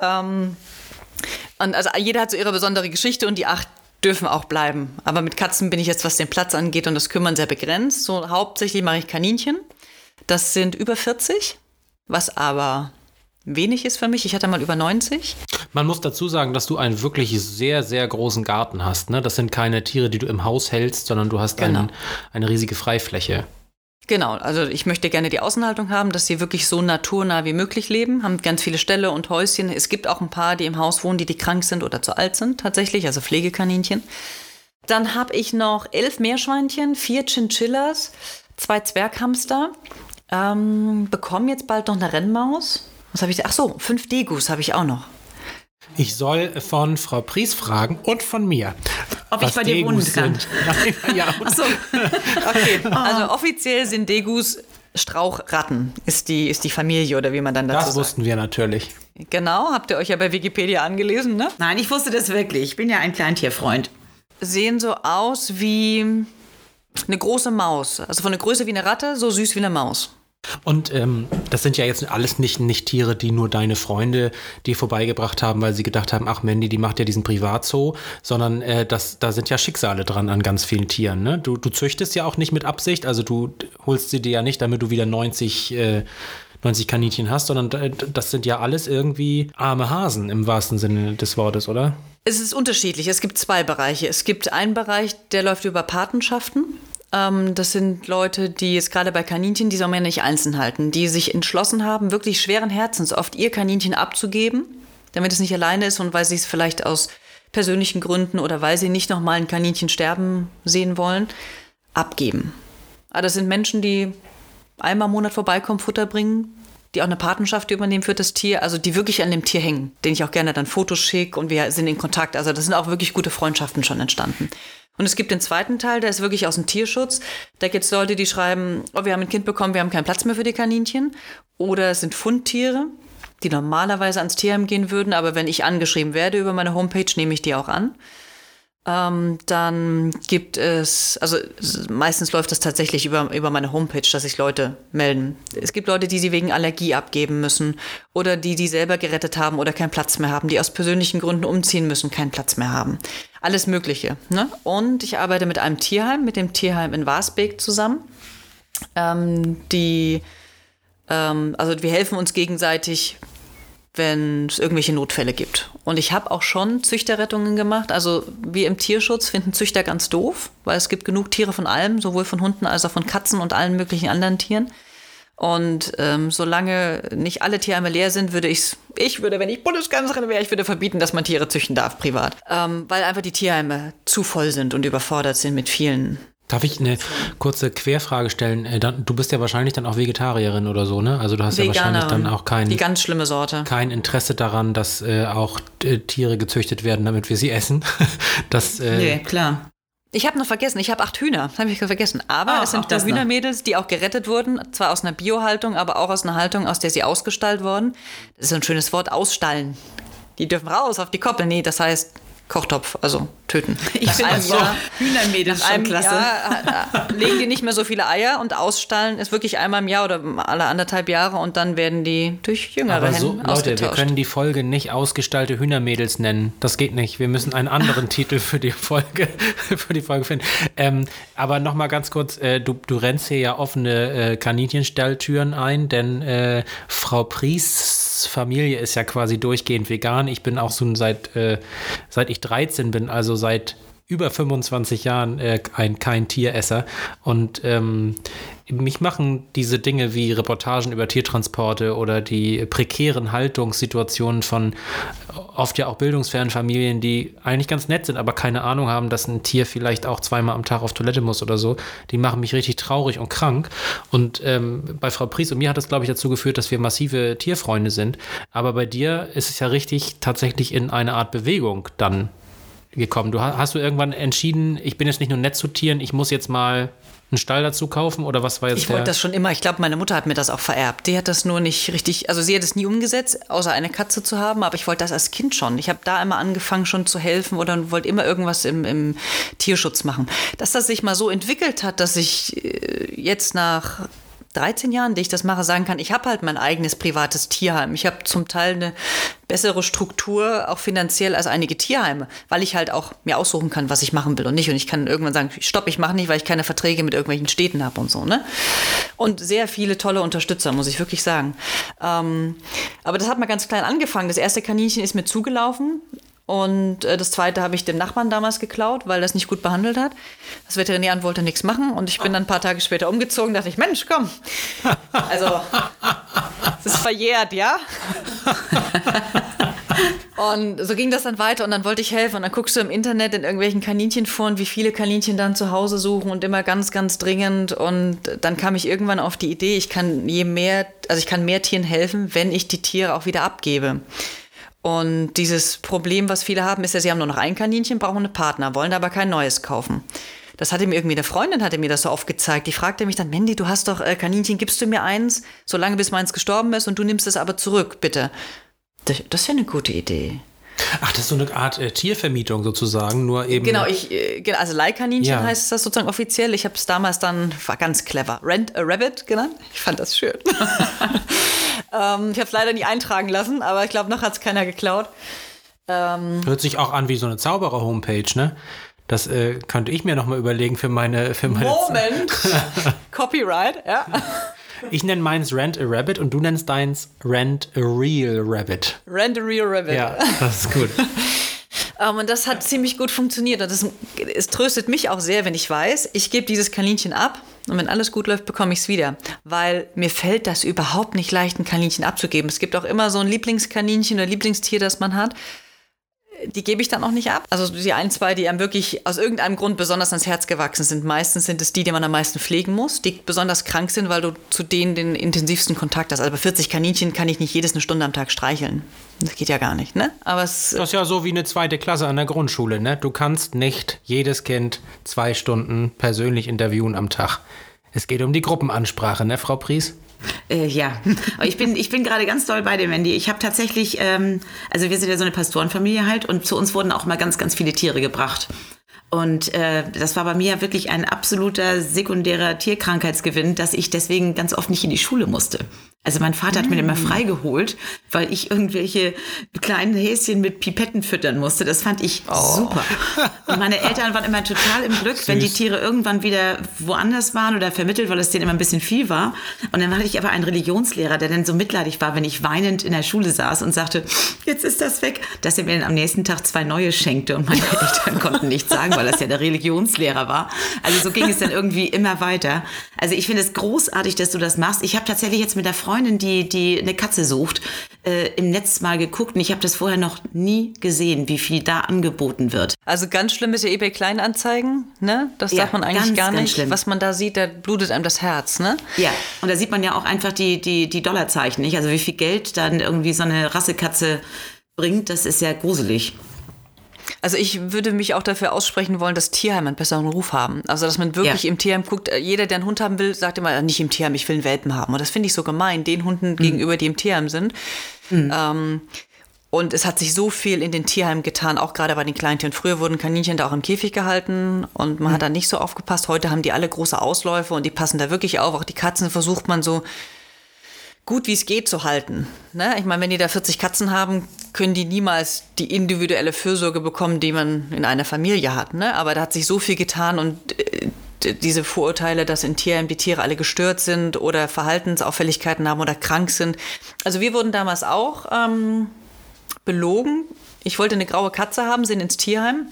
Ähm, und also jeder hat so ihre besondere Geschichte und die acht dürfen auch bleiben. Aber mit Katzen bin ich jetzt, was den Platz angeht und das Kümmern sehr begrenzt. So hauptsächlich mache ich Kaninchen. Das sind über 40, was aber wenig ist für mich. Ich hatte mal über 90. Man muss dazu sagen, dass du einen wirklich sehr, sehr großen Garten hast. Ne? Das sind keine Tiere, die du im Haus hältst, sondern du hast Genau. einen, eine riesige Freifläche. Genau, also ich möchte gerne die Außenhaltung haben, dass sie wirklich so naturnah wie möglich leben, haben ganz viele Ställe und Häuschen. Es gibt auch ein paar, die im Haus wohnen, die, die krank sind oder zu alt sind, tatsächlich, also Pflegekaninchen. Dann habe ich noch elf Meerschweinchen, vier Chinchillas, zwei Zwerghamster, ähm, bekommen jetzt bald noch eine Rennmaus. Was habe ich? Ach so, fünf Degus habe ich auch noch. Ich soll von Frau Pries fragen und von mir. Ob ich was bei dir Degus wohnen kann. Nein, ja, und Achso, Okay, also offiziell sind Degus Strauchratten, ist die, ist die Familie oder wie man dann dazu das sagt. wussten wir natürlich. Genau, habt ihr euch ja bei Wikipedia angelesen, ne? nein, ich wusste das wirklich. Ich bin ja ein Kleintierfreund. Sehen so aus wie eine große Maus. Also von der Größe wie eine Ratte, so süß wie eine Maus. Und ähm, das sind ja jetzt alles nicht, nicht Tiere, die nur deine Freunde dir vorbeigebracht haben, weil sie gedacht haben, ach Mandy, die macht ja diesen Privatzoo, sondern äh, das, da sind ja Schicksale dran an ganz vielen Tieren. Ne? Du, du züchtest ja auch nicht mit Absicht, also du holst sie dir ja nicht, damit du wieder 90, äh, 90 Kaninchen hast, sondern äh, das sind ja alles irgendwie arme Hasen im wahrsten Sinne des Wortes, oder? Es ist unterschiedlich. Es gibt zwei Bereiche. Es gibt einen Bereich, der läuft über Patenschaften. Ähm, das sind Leute, die jetzt gerade bei Kaninchen, die soll man ja nicht einzeln halten, die sich entschlossen haben, wirklich schweren Herzens oft ihr Kaninchen abzugeben, damit es nicht alleine ist und weil sie es vielleicht aus persönlichen Gründen oder weil sie nicht nochmal ein Kaninchen sterben sehen wollen, abgeben. Aber das sind Menschen, die einmal im Monat vorbeikommen, Futter bringen, die auch eine Patenschaft übernehmen für das Tier, also die wirklich an dem Tier hängen, denen ich auch gerne dann Fotos schicke und wir sind in Kontakt. Also das sind auch wirklich gute Freundschaften schon entstanden. Und es gibt den zweiten Teil, der ist wirklich aus dem Tierschutz. Da gibt es Leute, die schreiben, oh, wir haben ein Kind bekommen, wir haben keinen Platz mehr für die Kaninchen. Oder es sind Fundtiere, die normalerweise ans Tierheim gehen würden, aber wenn ich angeschrieben werde über meine Homepage, nehme ich die auch an. Ähm, dann gibt es, also meistens läuft das tatsächlich über, über meine Homepage, dass sich Leute melden. Es gibt Leute, die sie wegen Allergie abgeben müssen oder die die selber gerettet haben oder keinen Platz mehr haben, die aus persönlichen Gründen umziehen müssen, keinen Platz mehr haben. Alles Mögliche. Ne? Und ich arbeite mit einem Tierheim, mit dem Tierheim in Wasbeek zusammen. Ähm, die, ähm, also wir helfen uns gegenseitig wenn es irgendwelche Notfälle gibt. Und ich habe auch schon Züchterrettungen gemacht. Also wir im Tierschutz finden Züchter ganz doof, weil es gibt genug Tiere von allem, sowohl von Hunden als auch von Katzen und allen möglichen anderen Tieren. Und ähm, solange nicht alle Tierheime leer sind, würde ich ich würde, wenn ich Bundeskanzlerin wäre, ich würde verbieten, dass man Tiere züchten darf, privat. Ähm, weil einfach die Tierheime zu voll sind und überfordert sind mit vielen Darf ich eine kurze Querfrage stellen? Äh, Du bist ja wahrscheinlich dann auch Vegetarierin oder so, ne? Also du hast ja wahrscheinlich Veganerin. dann auch kein, Die ganz schlimme Sorte. kein Interesse daran, dass äh, auch äh, Tiere gezüchtet werden, damit wir sie essen. Das, äh, Nee, klar. Ich habe noch vergessen, ich habe acht Hühner, habe ich vergessen. Aber Ah, es sind da. Hühnermädels, die auch gerettet wurden, zwar aus einer Biohaltung, aber auch aus einer Haltung, aus der sie ausgestallt wurden. Das ist ein schönes Wort, ausstallen. Die dürfen raus auf die Koppel. Nee, das heißt Kochtopf, also töten. Ich finde einem das so Jahr- Hühnermädels nach schon einem klasse. Jahr äh, äh, legen die nicht mehr so viele Eier und ausstallen ist wirklich einmal im Jahr oder alle anderthalb Jahre und dann werden die durch jüngere Aber so, Hennen Leute, wir können die Folge nicht ausgestallte Hühnermädels nennen. Das geht nicht. Wir müssen einen anderen Titel für die Folge, für die Folge finden. Ähm, aber noch mal ganz kurz, äh, du, du rennst hier ja offene äh, Kaninchenstalltüren ein, denn äh, Frau Familie ist ja quasi durchgehend vegan. Ich bin auch so seit, äh, seit ich 13 bin, also seit über 25 Jahren äh, ein kein Tieresser und ähm, mich machen diese Dinge wie Reportagen über Tiertransporte oder die prekären Haltungssituationen von oft ja auch bildungsfernen Familien, die eigentlich ganz nett sind, aber keine Ahnung haben, dass ein Tier vielleicht auch zweimal am Tag auf Toilette muss oder so, die machen mich richtig traurig und krank. Und ähm, bei Frau Pries und mir hat das, glaube ich, dazu geführt, dass wir massive Tierfreunde sind. Aber bei dir ist es ja richtig tatsächlich in eine Art Bewegung dann gekommen? Du ha- hast du irgendwann entschieden, ich bin jetzt nicht nur nett zu Tieren, ich muss jetzt mal einen Stall dazu kaufen oder was war jetzt Ich wollte das schon immer. Ich glaube, meine Mutter hat mir das auch vererbt. Die hat das nur nicht richtig, also sie hat es nie umgesetzt, außer eine Katze zu haben, aber ich wollte das als Kind schon. Ich habe da immer angefangen schon zu helfen oder wollte immer irgendwas im, im Tierschutz machen. Dass das sich mal so entwickelt hat, dass ich äh, jetzt nach 13 Jahren, die ich das mache, sagen kann, ich habe halt mein eigenes privates Tierheim. Ich habe zum Teil eine bessere Struktur, auch finanziell, als einige Tierheime, weil ich halt auch mir aussuchen kann, was ich machen will und nicht. Und ich kann irgendwann sagen, stopp, ich mache nicht, weil ich keine Verträge mit irgendwelchen Städten habe und so. Ne? Und sehr viele tolle Unterstützer, muss ich wirklich sagen. Ähm, aber das hat mal ganz klein angefangen. Das erste Kaninchen ist mir zugelaufen. Und äh, das zweite habe ich dem Nachbarn damals geklaut, weil das nicht gut behandelt hat. Das Veterinäramt wollte nichts machen und ich bin dann ein paar Tage später umgezogen, dachte ich, Mensch, komm. Also, es ist verjährt, ja? Und so ging das dann weiter und dann wollte ich helfen. Und dann guckst du im Internet in irgendwelchen Kaninchenforen, wie viele Kaninchen dann zu Hause suchen und immer ganz, ganz dringend. Und dann kam ich irgendwann auf die Idee, ich kann je mehr, also ich kann mehr Tieren helfen, wenn ich die Tiere auch wieder abgebe. Und dieses Problem, was viele haben, ist ja, sie haben nur noch ein Kaninchen, brauchen einen Partner, wollen aber kein neues kaufen. Das hatte mir irgendwie eine Freundin, hatte mir das so oft gezeigt. Die fragte mich dann, Mandy, du hast doch äh, Kaninchen, gibst du mir eins, solange bis meins gestorben ist und du nimmst es aber zurück, bitte. Das, das ist ja eine gute Idee. Ach, das ist so eine Art äh, Tiervermietung sozusagen, nur eben. Genau, ich, äh, genau, also Leihkaninchen Ja. heißt das sozusagen offiziell. Ich habe es damals dann, war ganz clever, Rent a Rabbit genannt. Ich fand das schön. ähm, ich habe es leider nie eintragen lassen, aber ich glaube, noch hat es keiner geklaut. Hört sich auch an wie so eine Zauberer-Homepage, ne? Das äh, könnte ich mir nochmal überlegen für meine, für meine. Moment! Copyright, ja. Ich nenne meins Rent a Rabbit und du nennst deins Rent a Real Rabbit. Rent a Real Rabbit. Ja, das ist gut. Ähm, und das hat ziemlich gut funktioniert. Und das, es tröstet mich auch sehr, wenn ich weiß, ich gebe dieses Kaninchen ab und wenn alles gut läuft, bekomme ich es wieder. Weil mir fällt das überhaupt nicht leicht, ein Kaninchen abzugeben. Es gibt auch immer so ein Lieblingskaninchen oder Lieblingstier, das man hat. Die gebe ich dann auch nicht ab. Also die ein, zwei, die einem wirklich aus irgendeinem Grund besonders ans Herz gewachsen sind. Meistens sind es die, die man am meisten pflegen muss, die besonders krank sind, weil du zu denen den intensivsten Kontakt hast. Also bei 40 Kaninchen kann ich nicht jedes eine Stunde am Tag streicheln. Das geht ja gar nicht, ne? Aber es Das ist ja so wie eine zweite Klasse an der Grundschule, ne? Du kannst nicht jedes Kind zwei Stunden persönlich interviewen am Tag. Es geht um die Gruppenansprache, ne, Frau Pries? Äh, ja, ich bin, ich bin gerade ganz doll bei dir, Mandy. Ich habe tatsächlich, ähm, also wir sind ja so eine Pastorenfamilie halt und zu uns wurden auch mal ganz, ganz viele Tiere gebracht. Und äh, das war bei mir wirklich ein absoluter sekundärer Tierkrankheitsgewinn, dass ich deswegen ganz oft nicht in die Schule musste. Also mein Vater hat mir immer freigeholt, weil ich irgendwelche kleinen Häschen mit Pipetten füttern musste. Das fand ich super. Und meine Eltern waren immer total im Glück, wenn die Tiere irgendwann wieder woanders waren oder vermittelt, weil es denen immer ein bisschen viel war. Und dann hatte ich aber einen Religionslehrer, der dann so mitleidig war, wenn ich weinend in der Schule saß und sagte, jetzt ist das weg, dass er mir dann am nächsten Tag zwei neue schenkte und meine Eltern konnten nichts sagen, weil das ja der Religionslehrer war. Also so ging es dann irgendwie immer weiter. Also ich finde es großartig, dass du das machst. Ich habe tatsächlich jetzt mit der Freundin, die, die eine Katze sucht, äh, im Netz mal geguckt und ich habe das vorher noch nie gesehen, wie viel da angeboten wird. Also ganz schlimm ist ja eBay Kleinanzeigen, ne? Das Ja, darf man eigentlich ganz, gar nicht. schlimm. Was man da sieht, da blutet einem das Herz, ne? Ja, und da sieht man ja auch einfach die, die, die Dollarzeichen, nicht? Also wie viel Geld dann irgendwie so eine Rassekatze bringt, das ist ja gruselig. Also ich würde mich auch dafür aussprechen wollen, dass Tierheime einen besseren Ruf haben. Also dass man wirklich Ja. im Tierheim guckt, äh, jeder, der einen Hund haben will, sagt immer, nicht im Tierheim, ich will einen Welpen haben. Und das finde ich so gemein, den Hunden gegenüber, die im Tierheim sind. Ähm, und es hat sich so viel in den Tierheimen getan, auch gerade bei den Kleintieren. Früher wurden Kaninchen da auch im Käfig gehalten und man hat da nicht so aufgepasst. Heute haben die alle große Ausläufe und die passen da wirklich auf. Auch die Katzen versucht man so gut wie es geht zu halten. Ne? Ich meine, wenn die da 40 Katzen haben, können die niemals die individuelle Fürsorge bekommen, die man in einer Familie hat. Ne? Aber da hat sich so viel getan und äh, diese Vorurteile, dass in Tierheimen die Tiere alle gestört sind oder Verhaltensauffälligkeiten haben oder krank sind. Also wir wurden damals auch ähm, belogen. Ich wollte eine graue Katze haben, sind ins Tierheim.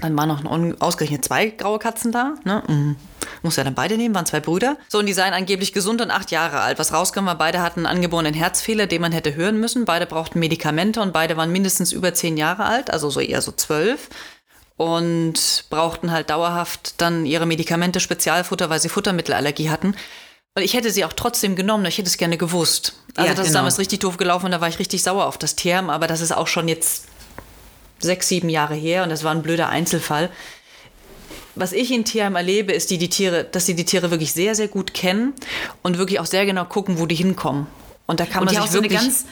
Dann waren noch ausgerechnet zwei graue Katzen da. Ne? Mhm. Muss ja dann beide nehmen, waren zwei Brüder. So, und die seien angeblich gesund und acht Jahre alt. Was rauskam, war, beide hatten einen angeborenen Herzfehler, den man hätte hören müssen. Beide brauchten Medikamente und beide waren mindestens über zehn Jahre alt, also so eher so zwölf. Und brauchten halt dauerhaft dann ihre Medikamente, Spezialfutter, weil sie Futtermittelallergie hatten. Und ich hätte sie auch trotzdem genommen, ich hätte es gerne gewusst. Also Ja, das ist genau. damals richtig doof gelaufen und da war ich richtig sauer auf das Tierheim, aber das ist auch schon jetzt sechs, sieben Jahre her und das war ein blöder Einzelfall. Was ich in Tierheim erlebe, ist, die, die Tiere, dass sie die Tiere wirklich sehr, sehr gut kennen und wirklich auch sehr genau gucken, wo die hinkommen. Und da kann Und man ja sich auch so eine ganz,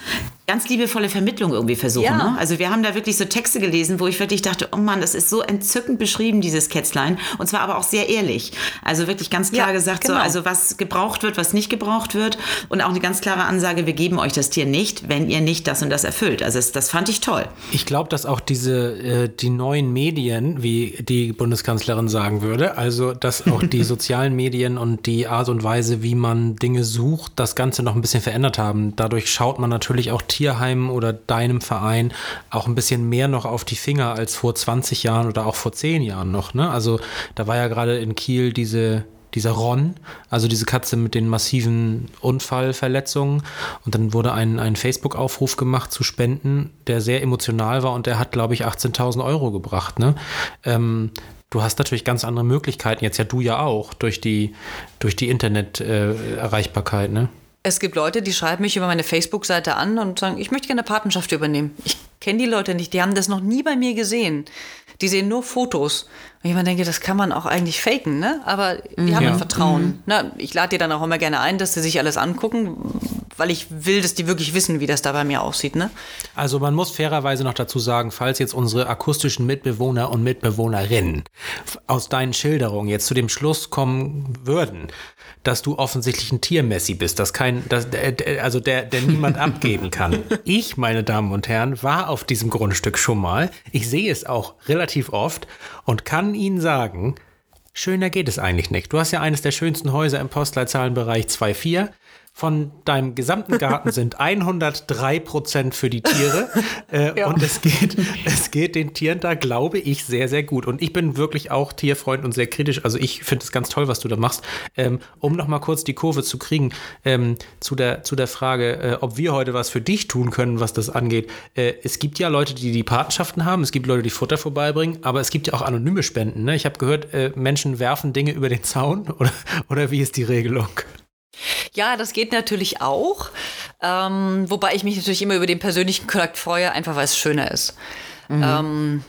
ganz liebevolle Vermittlung irgendwie versuchen. Ja. Ne? Also wir haben da wirklich so Texte gelesen, wo ich wirklich dachte, oh Mann, das ist so entzückend beschrieben, dieses Kätzlein. Und zwar aber auch sehr ehrlich. Also wirklich ganz klar Ja, gesagt, genau. so, also was gebraucht wird, was nicht gebraucht wird. Und auch eine ganz klare Ansage, wir geben euch das Tier nicht, wenn ihr nicht das und das erfüllt. Also das, das fand ich toll. Ich glaube, dass auch diese, äh, die neuen Medien, wie die Bundeskanzlerin sagen würde, also dass auch die sozialen Medien und die Art und Weise, wie man Dinge sucht, das Ganze noch ein bisschen verändert haben. Dadurch schaut man natürlich auch Tierheimen oder deinem Verein auch ein bisschen mehr noch auf die Finger als vor 20 Jahren oder auch vor 10 Jahren noch. Ne? Also da war ja gerade in Kiel diese dieser Ron, also diese Katze mit den massiven Unfallverletzungen. Und dann wurde ein, ein Facebook-Aufruf gemacht zu spenden, der sehr emotional war und der hat, glaube ich, 18.000 Euro gebracht. Ne? Ähm, du hast natürlich ganz andere Möglichkeiten, jetzt ja du ja auch, durch die, durch die Internet-Erreichbarkeit. ne? Es gibt Leute, die schreiben mich über meine Facebook-Seite an und sagen, ich möchte gerne eine Patenschaft übernehmen. Ich kenne die Leute nicht, die haben das noch nie bei mir gesehen. Die sehen nur Fotos. Und ich immer denke, das kann man auch eigentlich faken, ne? Aber die haben Ja. ein Vertrauen. Na, ich lade die dann auch immer gerne ein, dass sie sich alles angucken, weil ich will, dass die wirklich wissen, wie das da bei mir aussieht, ne? Also man muss fairerweise noch dazu sagen, falls jetzt unsere akustischen Mitbewohner und Mitbewohnerinnen aus deinen Schilderungen jetzt zu dem Schluss kommen würden, dass du offensichtlich ein Tiermessi bist, dass kein, dass, also der, der niemand abgeben kann. Ich, meine Damen und Herren, war auf diesem Grundstück schon mal. Ich sehe es auch relativ oft und kann Ihnen sagen, Schöner geht es eigentlich nicht. Du hast ja eines der schönsten Häuser im Postleitzahlenbereich 2.4. Von deinem gesamten Garten sind 103 Prozent für die Tiere. Äh, Und es geht, es geht den Tieren da, glaube ich, sehr, sehr gut. Und ich bin wirklich auch Tierfreund und sehr kritisch. Also ich finde es ganz toll, was du da machst. Ähm, um noch mal kurz die Kurve zu kriegen ähm, zu, der, zu der Frage, äh, ob wir heute was für dich tun können, was das angeht. Äh, es gibt ja Leute, die die Patenschaften haben. Es gibt Leute, die Futter vorbeibringen. Aber es gibt ja auch anonyme Spenden. Ne? Ich habe gehört, äh, Menschen werfen Dinge über den Zaun. Oder, oder wie ist die Regelung? Ja, das geht natürlich auch. Ähm, wobei ich mich natürlich immer über den persönlichen Kontakt freue, einfach weil es schöner ist. Ähm,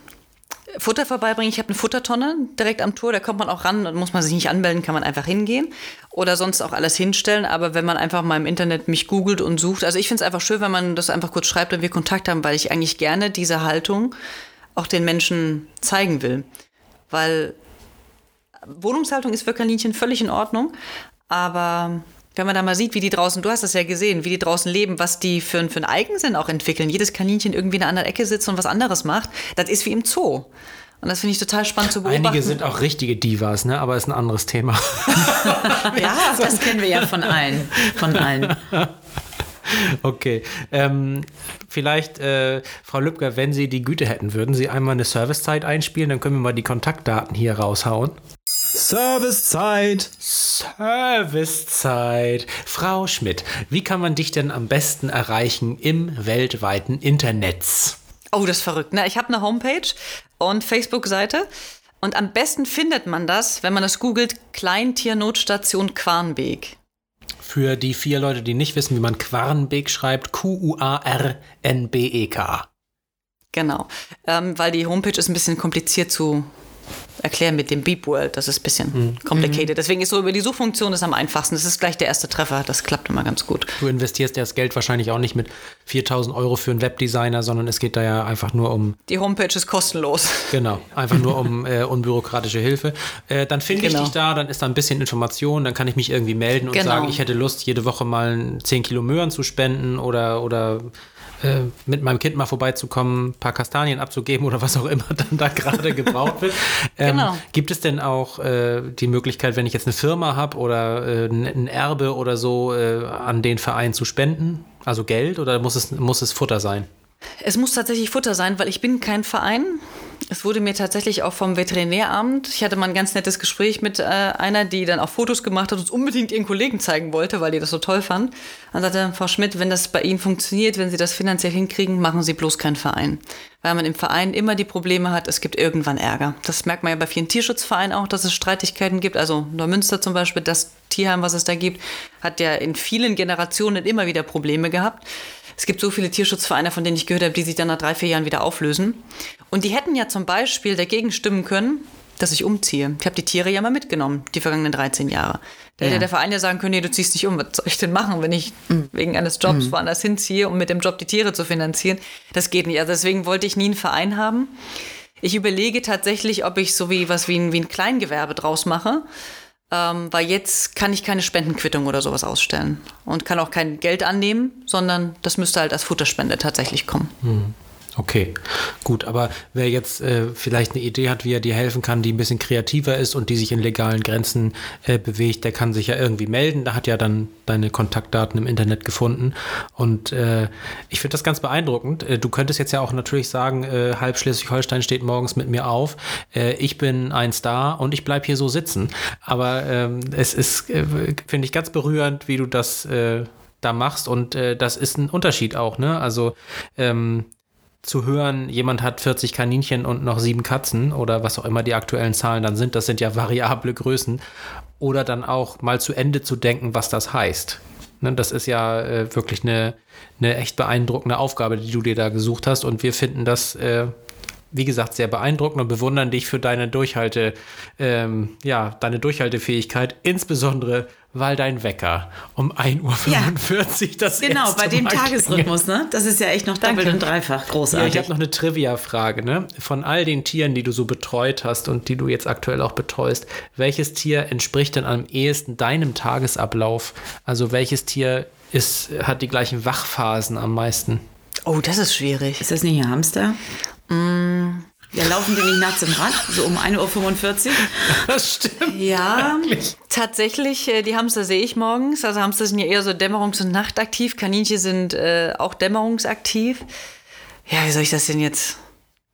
Futter vorbeibringen, ich habe eine Futtertonne direkt am Tor, da kommt man auch ran, dann muss man sich nicht anmelden, kann man einfach hingehen oder sonst auch alles hinstellen. Aber wenn man einfach mal im Internet mich googelt und sucht, also ich finde es einfach schön, wenn man das einfach kurz schreibt und wir Kontakt haben, weil ich eigentlich gerne diese Haltung auch den Menschen zeigen will. Weil Wohnungshaltung ist für Kaninchen völlig in Ordnung, aber wenn man da mal sieht, wie die draußen, du hast das ja gesehen, wie die draußen leben, was die für, für einen Eigensinn auch entwickeln, jedes Kaninchen irgendwie in einer anderen Ecke sitzt und was anderes macht, das ist wie im Zoo. Und das finde ich total spannend zu beobachten. Einige sind auch richtige Divas, ne? aber ist ein anderes Thema. Ja, das kennen wir ja von allen. Von allen. Okay. Ähm, vielleicht, äh, Frau Lübcker, wenn Sie die Güte hätten, würden Sie einmal eine Servicezeit einspielen, dann können wir mal die Kontaktdaten hier raushauen. Servicezeit. Servicezeit. Frau Schmidt, wie kann man dich denn am besten erreichen im weltweiten Internet? Oh, das ist verrückt. Na, ich habe eine Homepage und Facebook-Seite. Und am besten findet man das, wenn man das googelt, Kleintiernotsstation Quarnbeek. Für die vier Leute, die nicht wissen, wie man Quarnbeek schreibt, Q-U-A-R-N-B-E-K. Genau. Ähm, weil die Homepage ist ein bisschen kompliziert zu erklären mit dem Beep World. Das ist ein bisschen complicated. Deswegen ist so über die Suchfunktion das am einfachsten. Das ist gleich der erste Treffer. Das klappt immer ganz gut. Du investierst ja das Geld wahrscheinlich auch nicht mit 4000 Euro für einen Webdesigner, sondern es geht da ja einfach nur um Die Homepage ist kostenlos. Genau, einfach nur um äh, unbürokratische Hilfe. Äh, dann finde Genau. ich dich da, dann ist da ein bisschen Information, dann kann ich mich irgendwie melden und Genau. sagen, ich hätte Lust, jede Woche mal 10 Kilo Möhren zu spenden oder, oder äh, mit meinem Kind mal vorbeizukommen, ein paar Kastanien abzugeben oder was auch immer dann da gerade gebraucht wird. Ähm, Genau. Gibt es denn auch äh, die Möglichkeit, wenn ich jetzt eine Firma habe oder äh, ein Erbe oder so, äh, an den Verein zu spenden? Also Geld oder muss es, muss es Futter sein? Es muss tatsächlich Futter sein, weil ich bin kein Verein. Es wurde mir tatsächlich auch vom Veterinäramt, ich hatte mal ein ganz nettes Gespräch mit äh, einer, die dann auch Fotos gemacht hat und es unbedingt ihren Kollegen zeigen wollte, weil die das so toll fand. Dann sagte Frau Schmidt, wenn das bei Ihnen funktioniert, wenn Sie das finanziell hinkriegen, machen Sie bloß keinen Verein. Weil man im Verein immer die Probleme hat, es gibt irgendwann Ärger. Das merkt man ja bei vielen Tierschutzvereinen auch, dass es Streitigkeiten gibt. Also Neumünster zum Beispiel, das Tierheim, was es da gibt, hat ja in vielen Generationen immer wieder Probleme gehabt. Es gibt so viele Tierschutzvereine, von denen ich gehört habe, die sich dann nach drei, vier Jahren wieder auflösen. Und die hätten ja zum Beispiel dagegen stimmen können, dass ich umziehe. Ich habe die Tiere ja mal mitgenommen, die vergangenen 13 Jahre. Da Ja. hätte der Verein ja sagen können, nee, du ziehst nicht um. Was soll ich denn machen, wenn ich wegen eines Jobs woanders hinziehe, um mit dem Job die Tiere zu finanzieren? Das geht nicht. Also deswegen wollte ich nie einen Verein haben. Ich überlege tatsächlich, ob ich so wie was wie ein, wie ein Kleingewerbe draus mache. Ähm, weil jetzt kann ich keine Spendenquittung oder sowas ausstellen und kann auch kein Geld annehmen, sondern das müsste halt als Futterspende tatsächlich kommen. Okay, gut, aber wer jetzt äh, vielleicht eine Idee hat, wie er dir helfen kann, die ein bisschen kreativer ist und die sich in legalen Grenzen äh, bewegt, der kann sich ja irgendwie melden. Da hat ja dann deine Kontaktdaten im Internet gefunden. Und äh, ich finde das ganz beeindruckend. Äh, du könntest jetzt ja auch natürlich sagen, äh, halb Schleswig-Holstein steht morgens mit mir auf. Äh, ich bin ein Star und ich bleib hier so sitzen. Aber ähm, es ist, äh, finde ich, ganz berührend, wie du das äh, da machst. Und äh, das ist ein Unterschied auch, ne? Also ähm, zu hören, jemand hat 40 Kaninchen und noch sieben Katzen oder was auch immer die aktuellen Zahlen dann sind, das sind ja variable Größen. Oder dann auch mal zu Ende zu denken, was das heißt. Ne, das ist ja äh, wirklich eine, eine echt beeindruckende Aufgabe, die du dir da gesucht hast. Und wir finden das, äh, wie gesagt, sehr beeindruckend und bewundern dich für deine Durchhalte, ähm, ja, deine Durchhaltefähigkeit, insbesondere weil dein Wecker um 1.45 Uhr das Genau, erste bei dem Mal klingelt. Tagesrhythmus, ne? Das ist ja echt noch doppelt und dreifach Ja, großartig. ich habe noch eine Trivia-Frage. Ne? Von all den Tieren, die du so betreut hast und die du jetzt aktuell auch betreust, welches Tier entspricht denn am ehesten deinem Tagesablauf? Also welches Tier ist, hat die gleichen Wachphasen am meisten? Oh, das ist schwierig. ist das nicht ein Hamster? Ja, laufen die nicht nachts im Rad? So um 1.45 Uhr? Das stimmt. Ja, tatsächlich, äh, die Hamster sehe ich morgens. Also Hamster sind ja eher so dämmerungs- und nachtaktiv. Kaninchen sind äh, auch dämmerungsaktiv. Ja, wie soll ich das denn jetzt?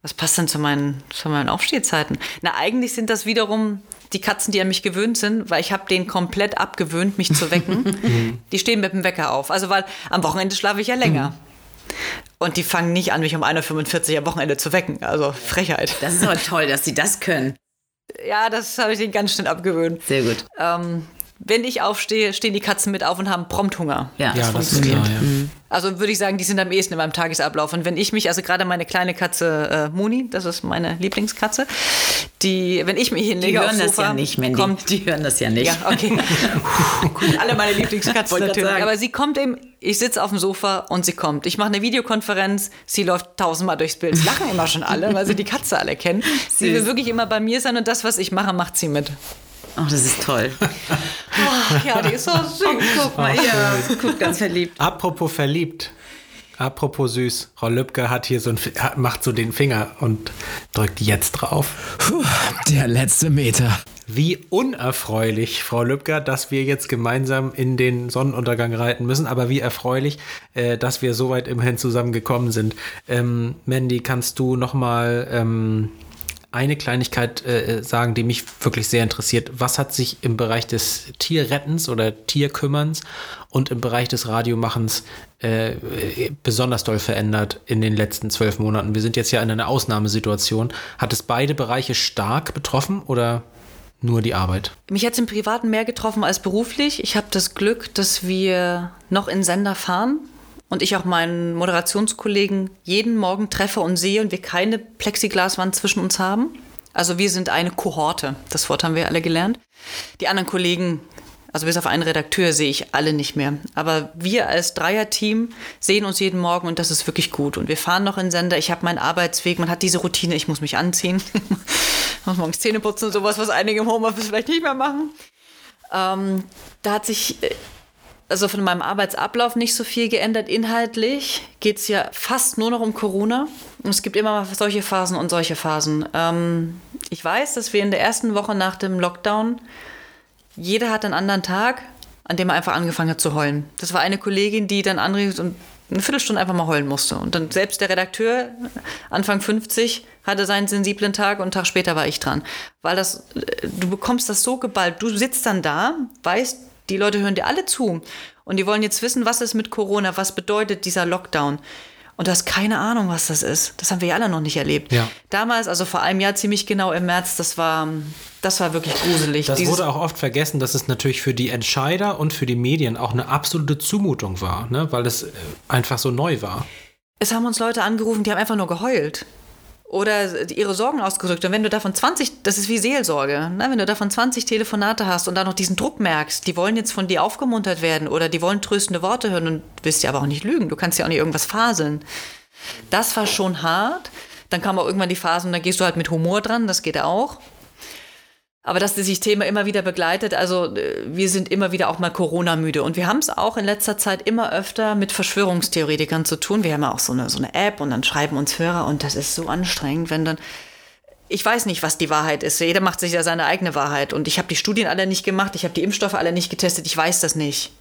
Was passt denn zu meinen, zu meinen Aufstehzeiten? Na, eigentlich sind das wiederum die Katzen, die an mich gewöhnt sind, weil ich habe den komplett abgewöhnt, mich zu wecken. die stehen mit dem Wecker auf. Also weil am Wochenende schlafe ich ja länger. Und die fangen nicht an, mich um 1.45 Uhr am Wochenende zu wecken. Also Frechheit. Das ist aber toll, dass sie das können. Ja, das habe ich denen ganz schnell abgewöhnt. Sehr gut. Ähm, wenn ich aufstehe, stehen die Katzen mit auf und haben prompt Hunger. Ja, Ja, das ist klar, ja. Also würde ich sagen, die sind am ehesten in meinem Tagesablauf. Und wenn ich mich, also gerade meine kleine Katze äh, Moni, das ist meine Lieblingskatze, die, wenn ich mich Die hinlege hören aufs das Sofa, ja nicht, Mandy. kommt die hören das ja nicht. ja, okay. Alle meine Lieblingskatzen natürlich. Aber sie kommt eben, ich sitze auf dem Sofa und sie kommt. Ich mache eine Videokonferenz, sie läuft tausendmal durchs Bild. Lachen immer schon alle, weil sie die Katze alle kennen. Sie will wirklich immer bei mir sein und das, was ich mache, macht sie mit. Ach, das ist toll. Ja, die ist so süß. Guck mal, ja, guck ganz verliebt. Apropos verliebt. Apropos süß. Frau Lübcke hat hier so ein, macht so den Finger und drückt jetzt drauf. Puh, der letzte Meter. Wie unerfreulich, Frau Lübcker, dass wir jetzt gemeinsam in den Sonnenuntergang reiten müssen, aber wie erfreulich, äh, dass wir so weit immerhin zusammengekommen sind. Ähm, Mandy, kannst du noch mal ähm, eine Kleinigkeit äh, sagen, die mich wirklich sehr interessiert? Was hat sich im Bereich des Tierrettens oder Tierkümmerns und im Bereich des Radiomachens äh, besonders doll verändert in den letzten zwölf Monaten? Wir sind jetzt ja in einer Ausnahmesituation. Hat es beide Bereiche stark betroffen oder nur die Arbeit? Mich hat es im Privaten mehr getroffen als beruflich. Ich habe das Glück, dass wir noch in Sender fahren und ich auch meinen Moderationskollegen jeden Morgen treffe und sehe und wir keine Plexiglaswand zwischen uns haben. Also wir sind eine Kohorte. Das Wort haben wir alle gelernt. Die anderen Kollegen, also bis auf einen Redakteur, sehe ich alle nicht mehr. Aber wir als Dreierteam sehen uns jeden Morgen und das ist wirklich gut. Und wir fahren noch in Sender. Ich habe meinen Arbeitsweg. Man hat diese Routine. Ich muss mich anziehen. muss morgens Zähne putzen und sowas, was einige im Homeoffice vielleicht nicht mehr machen. Ähm, da hat sich äh, also von meinem Arbeitsablauf nicht so viel geändert. Inhaltlich geht es ja fast nur noch um Corona. Und es gibt immer mal solche Phasen und solche Phasen. Ähm, ich weiß, dass wir in der ersten Woche nach dem Lockdown, jeder hat einen anderen Tag, an dem er einfach angefangen hat zu heulen. Das war eine Kollegin, die dann anrief und eine Viertelstunde einfach mal heulen musste. Und dann selbst der Redakteur, Anfang 50, hatte seinen sensiblen Tag und einen Tag später war ich dran. Weil das, äh, du bekommst das so geballt. Du sitzt dann da, weißt, die Leute hören dir alle zu. Und die wollen jetzt wissen, was ist mit Corona, was bedeutet dieser Lockdown. Und du hast keine Ahnung, was das ist. Das haben wir ja alle noch nicht erlebt. Ja. Damals, also vor einem Jahr ziemlich genau im März, das war, das war wirklich gruselig. Das Dieses- wurde auch oft vergessen, dass es natürlich für die Entscheider und für die Medien auch eine absolute Zumutung war, ne? weil es äh, einfach so neu war. Es haben uns Leute angerufen, die haben einfach nur geheult. Oder ihre Sorgen ausgedrückt. Und wenn du davon 20, das ist wie Seelsorge, ne? wenn du davon 20 Telefonate hast und dann noch diesen Druck merkst, die wollen jetzt von dir aufgemuntert werden oder die wollen tröstende Worte hören und willst ja aber auch nicht lügen, du kannst ja auch nicht irgendwas faseln. Das war schon hart. Dann kam auch irgendwann die Phase und dann gehst du halt mit Humor dran, das geht auch. Aber dass sich Thema immer wieder begleitet, also äh, wir sind immer wieder auch mal Corona-müde. Und wir haben es auch in letzter Zeit immer öfter mit Verschwörungstheoretikern zu tun. Wir haben ja auch so eine, so eine App und dann schreiben uns Hörer und das ist so anstrengend, wenn dann. Ich weiß nicht, was die Wahrheit ist. Jeder macht sich ja seine eigene Wahrheit. Und ich habe die Studien alle nicht gemacht, ich habe die Impfstoffe alle nicht getestet, ich weiß das nicht.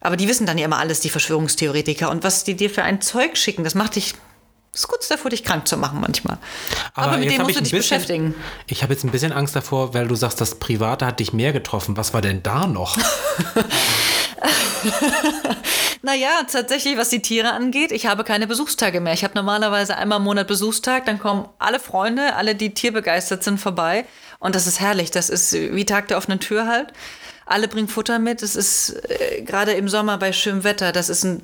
Aber die wissen dann ja immer alles, die Verschwörungstheoretiker. Und was die dir für ein Zeug schicken, das macht dich ist kurz davor, dich krank zu machen manchmal. Aber, Aber mit dem musst du dich bisschen, beschäftigen. Ich habe jetzt ein bisschen Angst davor, weil du sagst, das Private hat dich mehr getroffen. Was war denn da noch? naja, tatsächlich, was die Tiere angeht, ich habe keine Besuchstage mehr. Ich habe normalerweise einmal im Monat Besuchstag, dann kommen alle Freunde, alle, die tierbegeistert sind, vorbei. Und das ist herrlich. Das ist wie Tag der offenen Tür halt. Alle bringen Futter mit. Es ist äh, gerade im Sommer bei schönem Wetter, das ist ein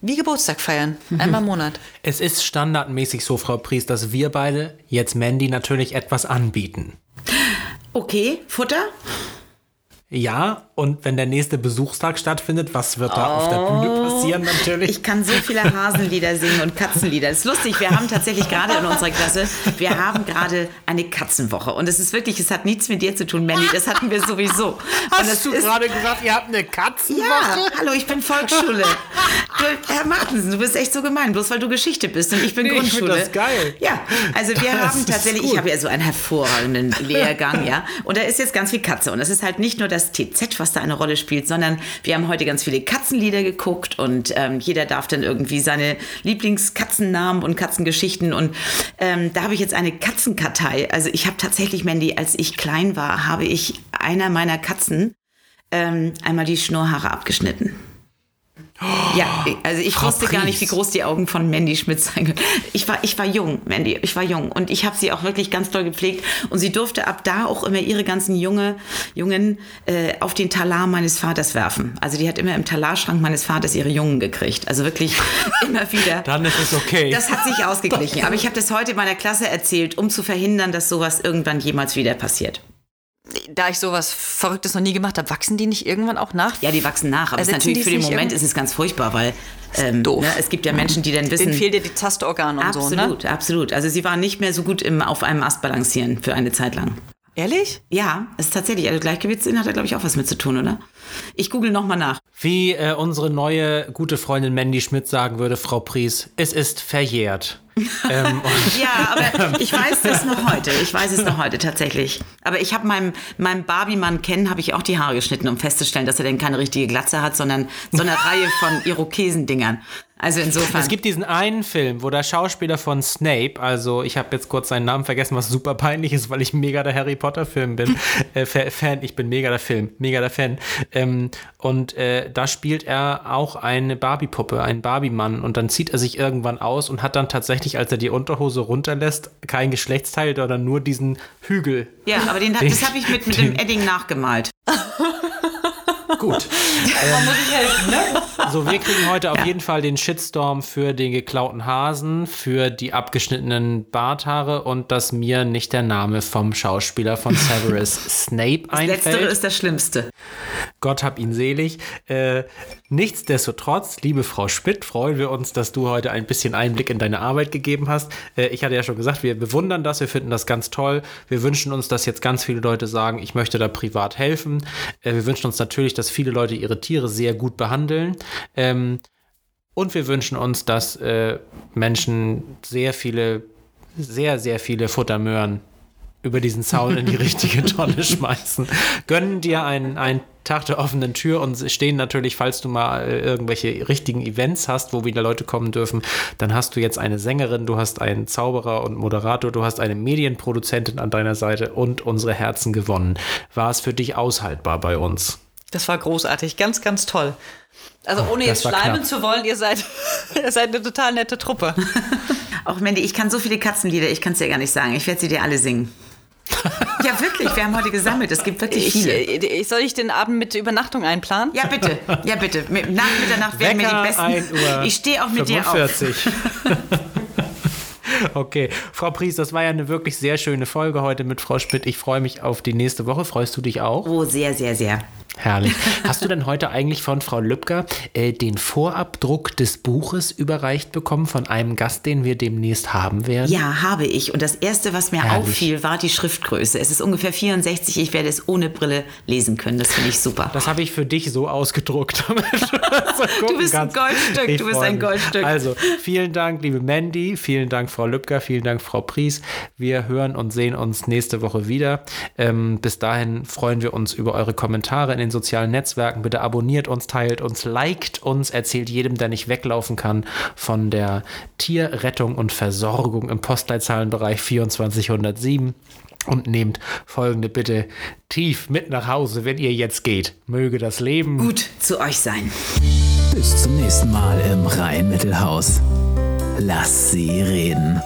wie Geburtstag feiern, einmal im Monat. Es ist standardmäßig so, Frau Priest, dass wir beide jetzt Mandy natürlich etwas anbieten. Okay, Futter? Ja, und wenn der nächste Besuchstag stattfindet, was wird da oh, auf der Bühne oh. passieren natürlich? Ich kann so viele Hasenlieder singen und Katzenlieder. Das ist lustig, wir haben tatsächlich gerade in unserer Klasse, wir haben gerade eine Katzenwoche. Und es ist wirklich, es hat nichts mit dir zu tun, Mandy, das hatten wir sowieso. Hast du gerade gesagt, ihr habt eine Katzenwoche? Ja, hallo, ich bin Volksschule. Du, Herr Martensen, du bist echt so gemein, bloß weil du Geschichte bist und ich bin nee, Grundschule. Ich das geil. Ja, also wir das haben tatsächlich, ich habe ja so einen hervorragenden Lehrgang, ja. Und da ist jetzt ganz viel Katze. Und das ist halt nicht nur das das TZ, was da eine Rolle spielt, sondern wir haben heute ganz viele Katzenlieder geguckt und ähm, jeder darf dann irgendwie seine Lieblingskatzennamen und Katzengeschichten und ähm, da habe ich jetzt eine Katzenkartei. Also ich habe tatsächlich, Mandy, als ich klein war, habe ich einer meiner Katzen ähm, einmal die Schnurrhaare abgeschnitten. Ja, also ich Frau wusste Priest. gar nicht, wie groß die Augen von Mandy Schmidt sein können. Ich war, ich war jung, Mandy, ich war jung und ich habe sie auch wirklich ganz toll gepflegt und sie durfte ab da auch immer ihre ganzen Junge, Jungen äh, auf den Talar meines Vaters werfen. Also die hat immer im Talarschrank meines Vaters ihre Jungen gekriegt. Also wirklich immer wieder. Dann ist es okay. Das hat sich ausgeglichen. Aber ich habe das heute meiner Klasse erzählt, um zu verhindern, dass sowas irgendwann jemals wieder passiert da ich sowas Verrücktes noch nie gemacht habe, wachsen die nicht irgendwann auch nach? Ja, die wachsen nach, aber es ist natürlich für den Moment ist es ganz furchtbar, weil ähm, ne, es gibt ja Menschen, die dann wissen. Denen fehlt dir die Tastorgane und absolut, so, ne? Absolut, absolut. Also sie waren nicht mehr so gut im, auf einem Ast balancieren für eine Zeit lang. Ehrlich? Ja, es ist tatsächlich. Also Gleichgewichtssinn hat da, glaube ich, auch was mit zu tun, oder? Ich google nochmal nach. Wie äh, unsere neue gute Freundin Mandy Schmidt sagen würde, Frau Pries, es ist verjährt. ähm, ja, aber ich weiß es noch heute. Ich weiß es noch heute tatsächlich. Aber ich habe meinem, meinem Barbie-Mann kennen, habe ich auch die Haare geschnitten, um festzustellen, dass er denn keine richtige Glatze hat, sondern so eine Reihe von Irokesendingern. Also insofern. Es gibt diesen einen Film, wo der Schauspieler von Snape, also ich habe jetzt kurz seinen Namen vergessen, was super peinlich ist, weil ich mega der Harry Potter Film bin, äh, Fan, ich bin mega der Film, mega der Fan. Ähm, und äh, da spielt er auch eine Barbie-Puppe, einen Barbie-Mann und dann zieht er sich irgendwann aus und hat dann tatsächlich, als er die Unterhose runterlässt, kein Geschlechtsteil, sondern nur diesen Hügel. Ja, aber den, den das habe ich mit, mit dem Edding nachgemalt. Gut. ähm, muss helfen, ne? So, wir kriegen heute auf ja. jeden Fall den Shitstorm für den geklauten Hasen, für die abgeschnittenen Barthaare und dass mir nicht der Name vom Schauspieler von Severus Snape das einfällt. Letztere ist das Schlimmste. Gott hab ihn selig. Äh, nichtsdestotrotz, liebe Frau Spitt, freuen wir uns, dass du heute ein bisschen Einblick in deine Arbeit gegeben hast. Äh, ich hatte ja schon gesagt, wir bewundern das, wir finden das ganz toll. Wir wünschen uns, dass jetzt ganz viele Leute sagen, ich möchte da privat helfen. Äh, wir wünschen uns natürlich, dass viele Leute ihre Tiere sehr gut behandeln. Ähm, und wir wünschen uns, dass äh, Menschen sehr viele, sehr, sehr viele Futtermöhren über diesen Zaun in die richtige Tonne schmeißen. Gönnen dir einen, einen Tag der offenen Tür und stehen natürlich, falls du mal äh, irgendwelche richtigen Events hast, wo wieder Leute kommen dürfen, dann hast du jetzt eine Sängerin, du hast einen Zauberer und Moderator, du hast eine Medienproduzentin an deiner Seite und unsere Herzen gewonnen. War es für dich aushaltbar bei uns? Das war großartig, ganz, ganz toll. Also ohne jetzt schleimen zu wollen, ihr seid, ihr seid eine total nette Truppe. Auch Mandy, ich kann so viele Katzenlieder, ich kann es dir gar nicht sagen. Ich werde sie dir alle singen. ja, wirklich, wir haben heute gesammelt. Es gibt wirklich viele. Ich, äh, soll ich den Abend mit Übernachtung einplanen? Ja, bitte. Ja, bitte. Nach Mitternacht werden wir die besten. ich stehe auch mit 45. dir auf. Okay, Frau Pries, das war ja eine wirklich sehr schöne Folge heute mit Frau Schmidt. Ich freue mich auf die nächste Woche. Freust du dich auch? Oh, sehr, sehr, sehr. Herrlich. Hast du denn heute eigentlich von Frau Lübcker äh, den Vorabdruck des Buches überreicht bekommen von einem Gast, den wir demnächst haben werden? Ja, habe ich. Und das Erste, was mir Herrlich. auffiel, war die Schriftgröße. Es ist ungefähr 64. Ich werde es ohne Brille lesen können. Das finde ich super. Das habe ich für dich so ausgedruckt. du gucken bist ein kannst. Goldstück, Ich du bist ein. Goldstück. Also, vielen Dank, liebe Mandy, vielen Dank, Frau Lübcker, vielen Dank, Frau Pries. Wir hören und sehen uns nächste Woche wieder. Ähm, bis dahin freuen wir uns über eure Kommentare den sozialen Netzwerken. Bitte abonniert uns, teilt uns, liked uns, erzählt jedem, der nicht weglaufen kann, von der Tierrettung und Versorgung im Postleitzahlenbereich 2407. Und nehmt folgende Bitte tief mit nach Hause, wenn ihr jetzt geht. Möge das Leben Gut zu euch sein. Bis zum nächsten Mal im Rhein-Mittelhaus. Lass sie reden.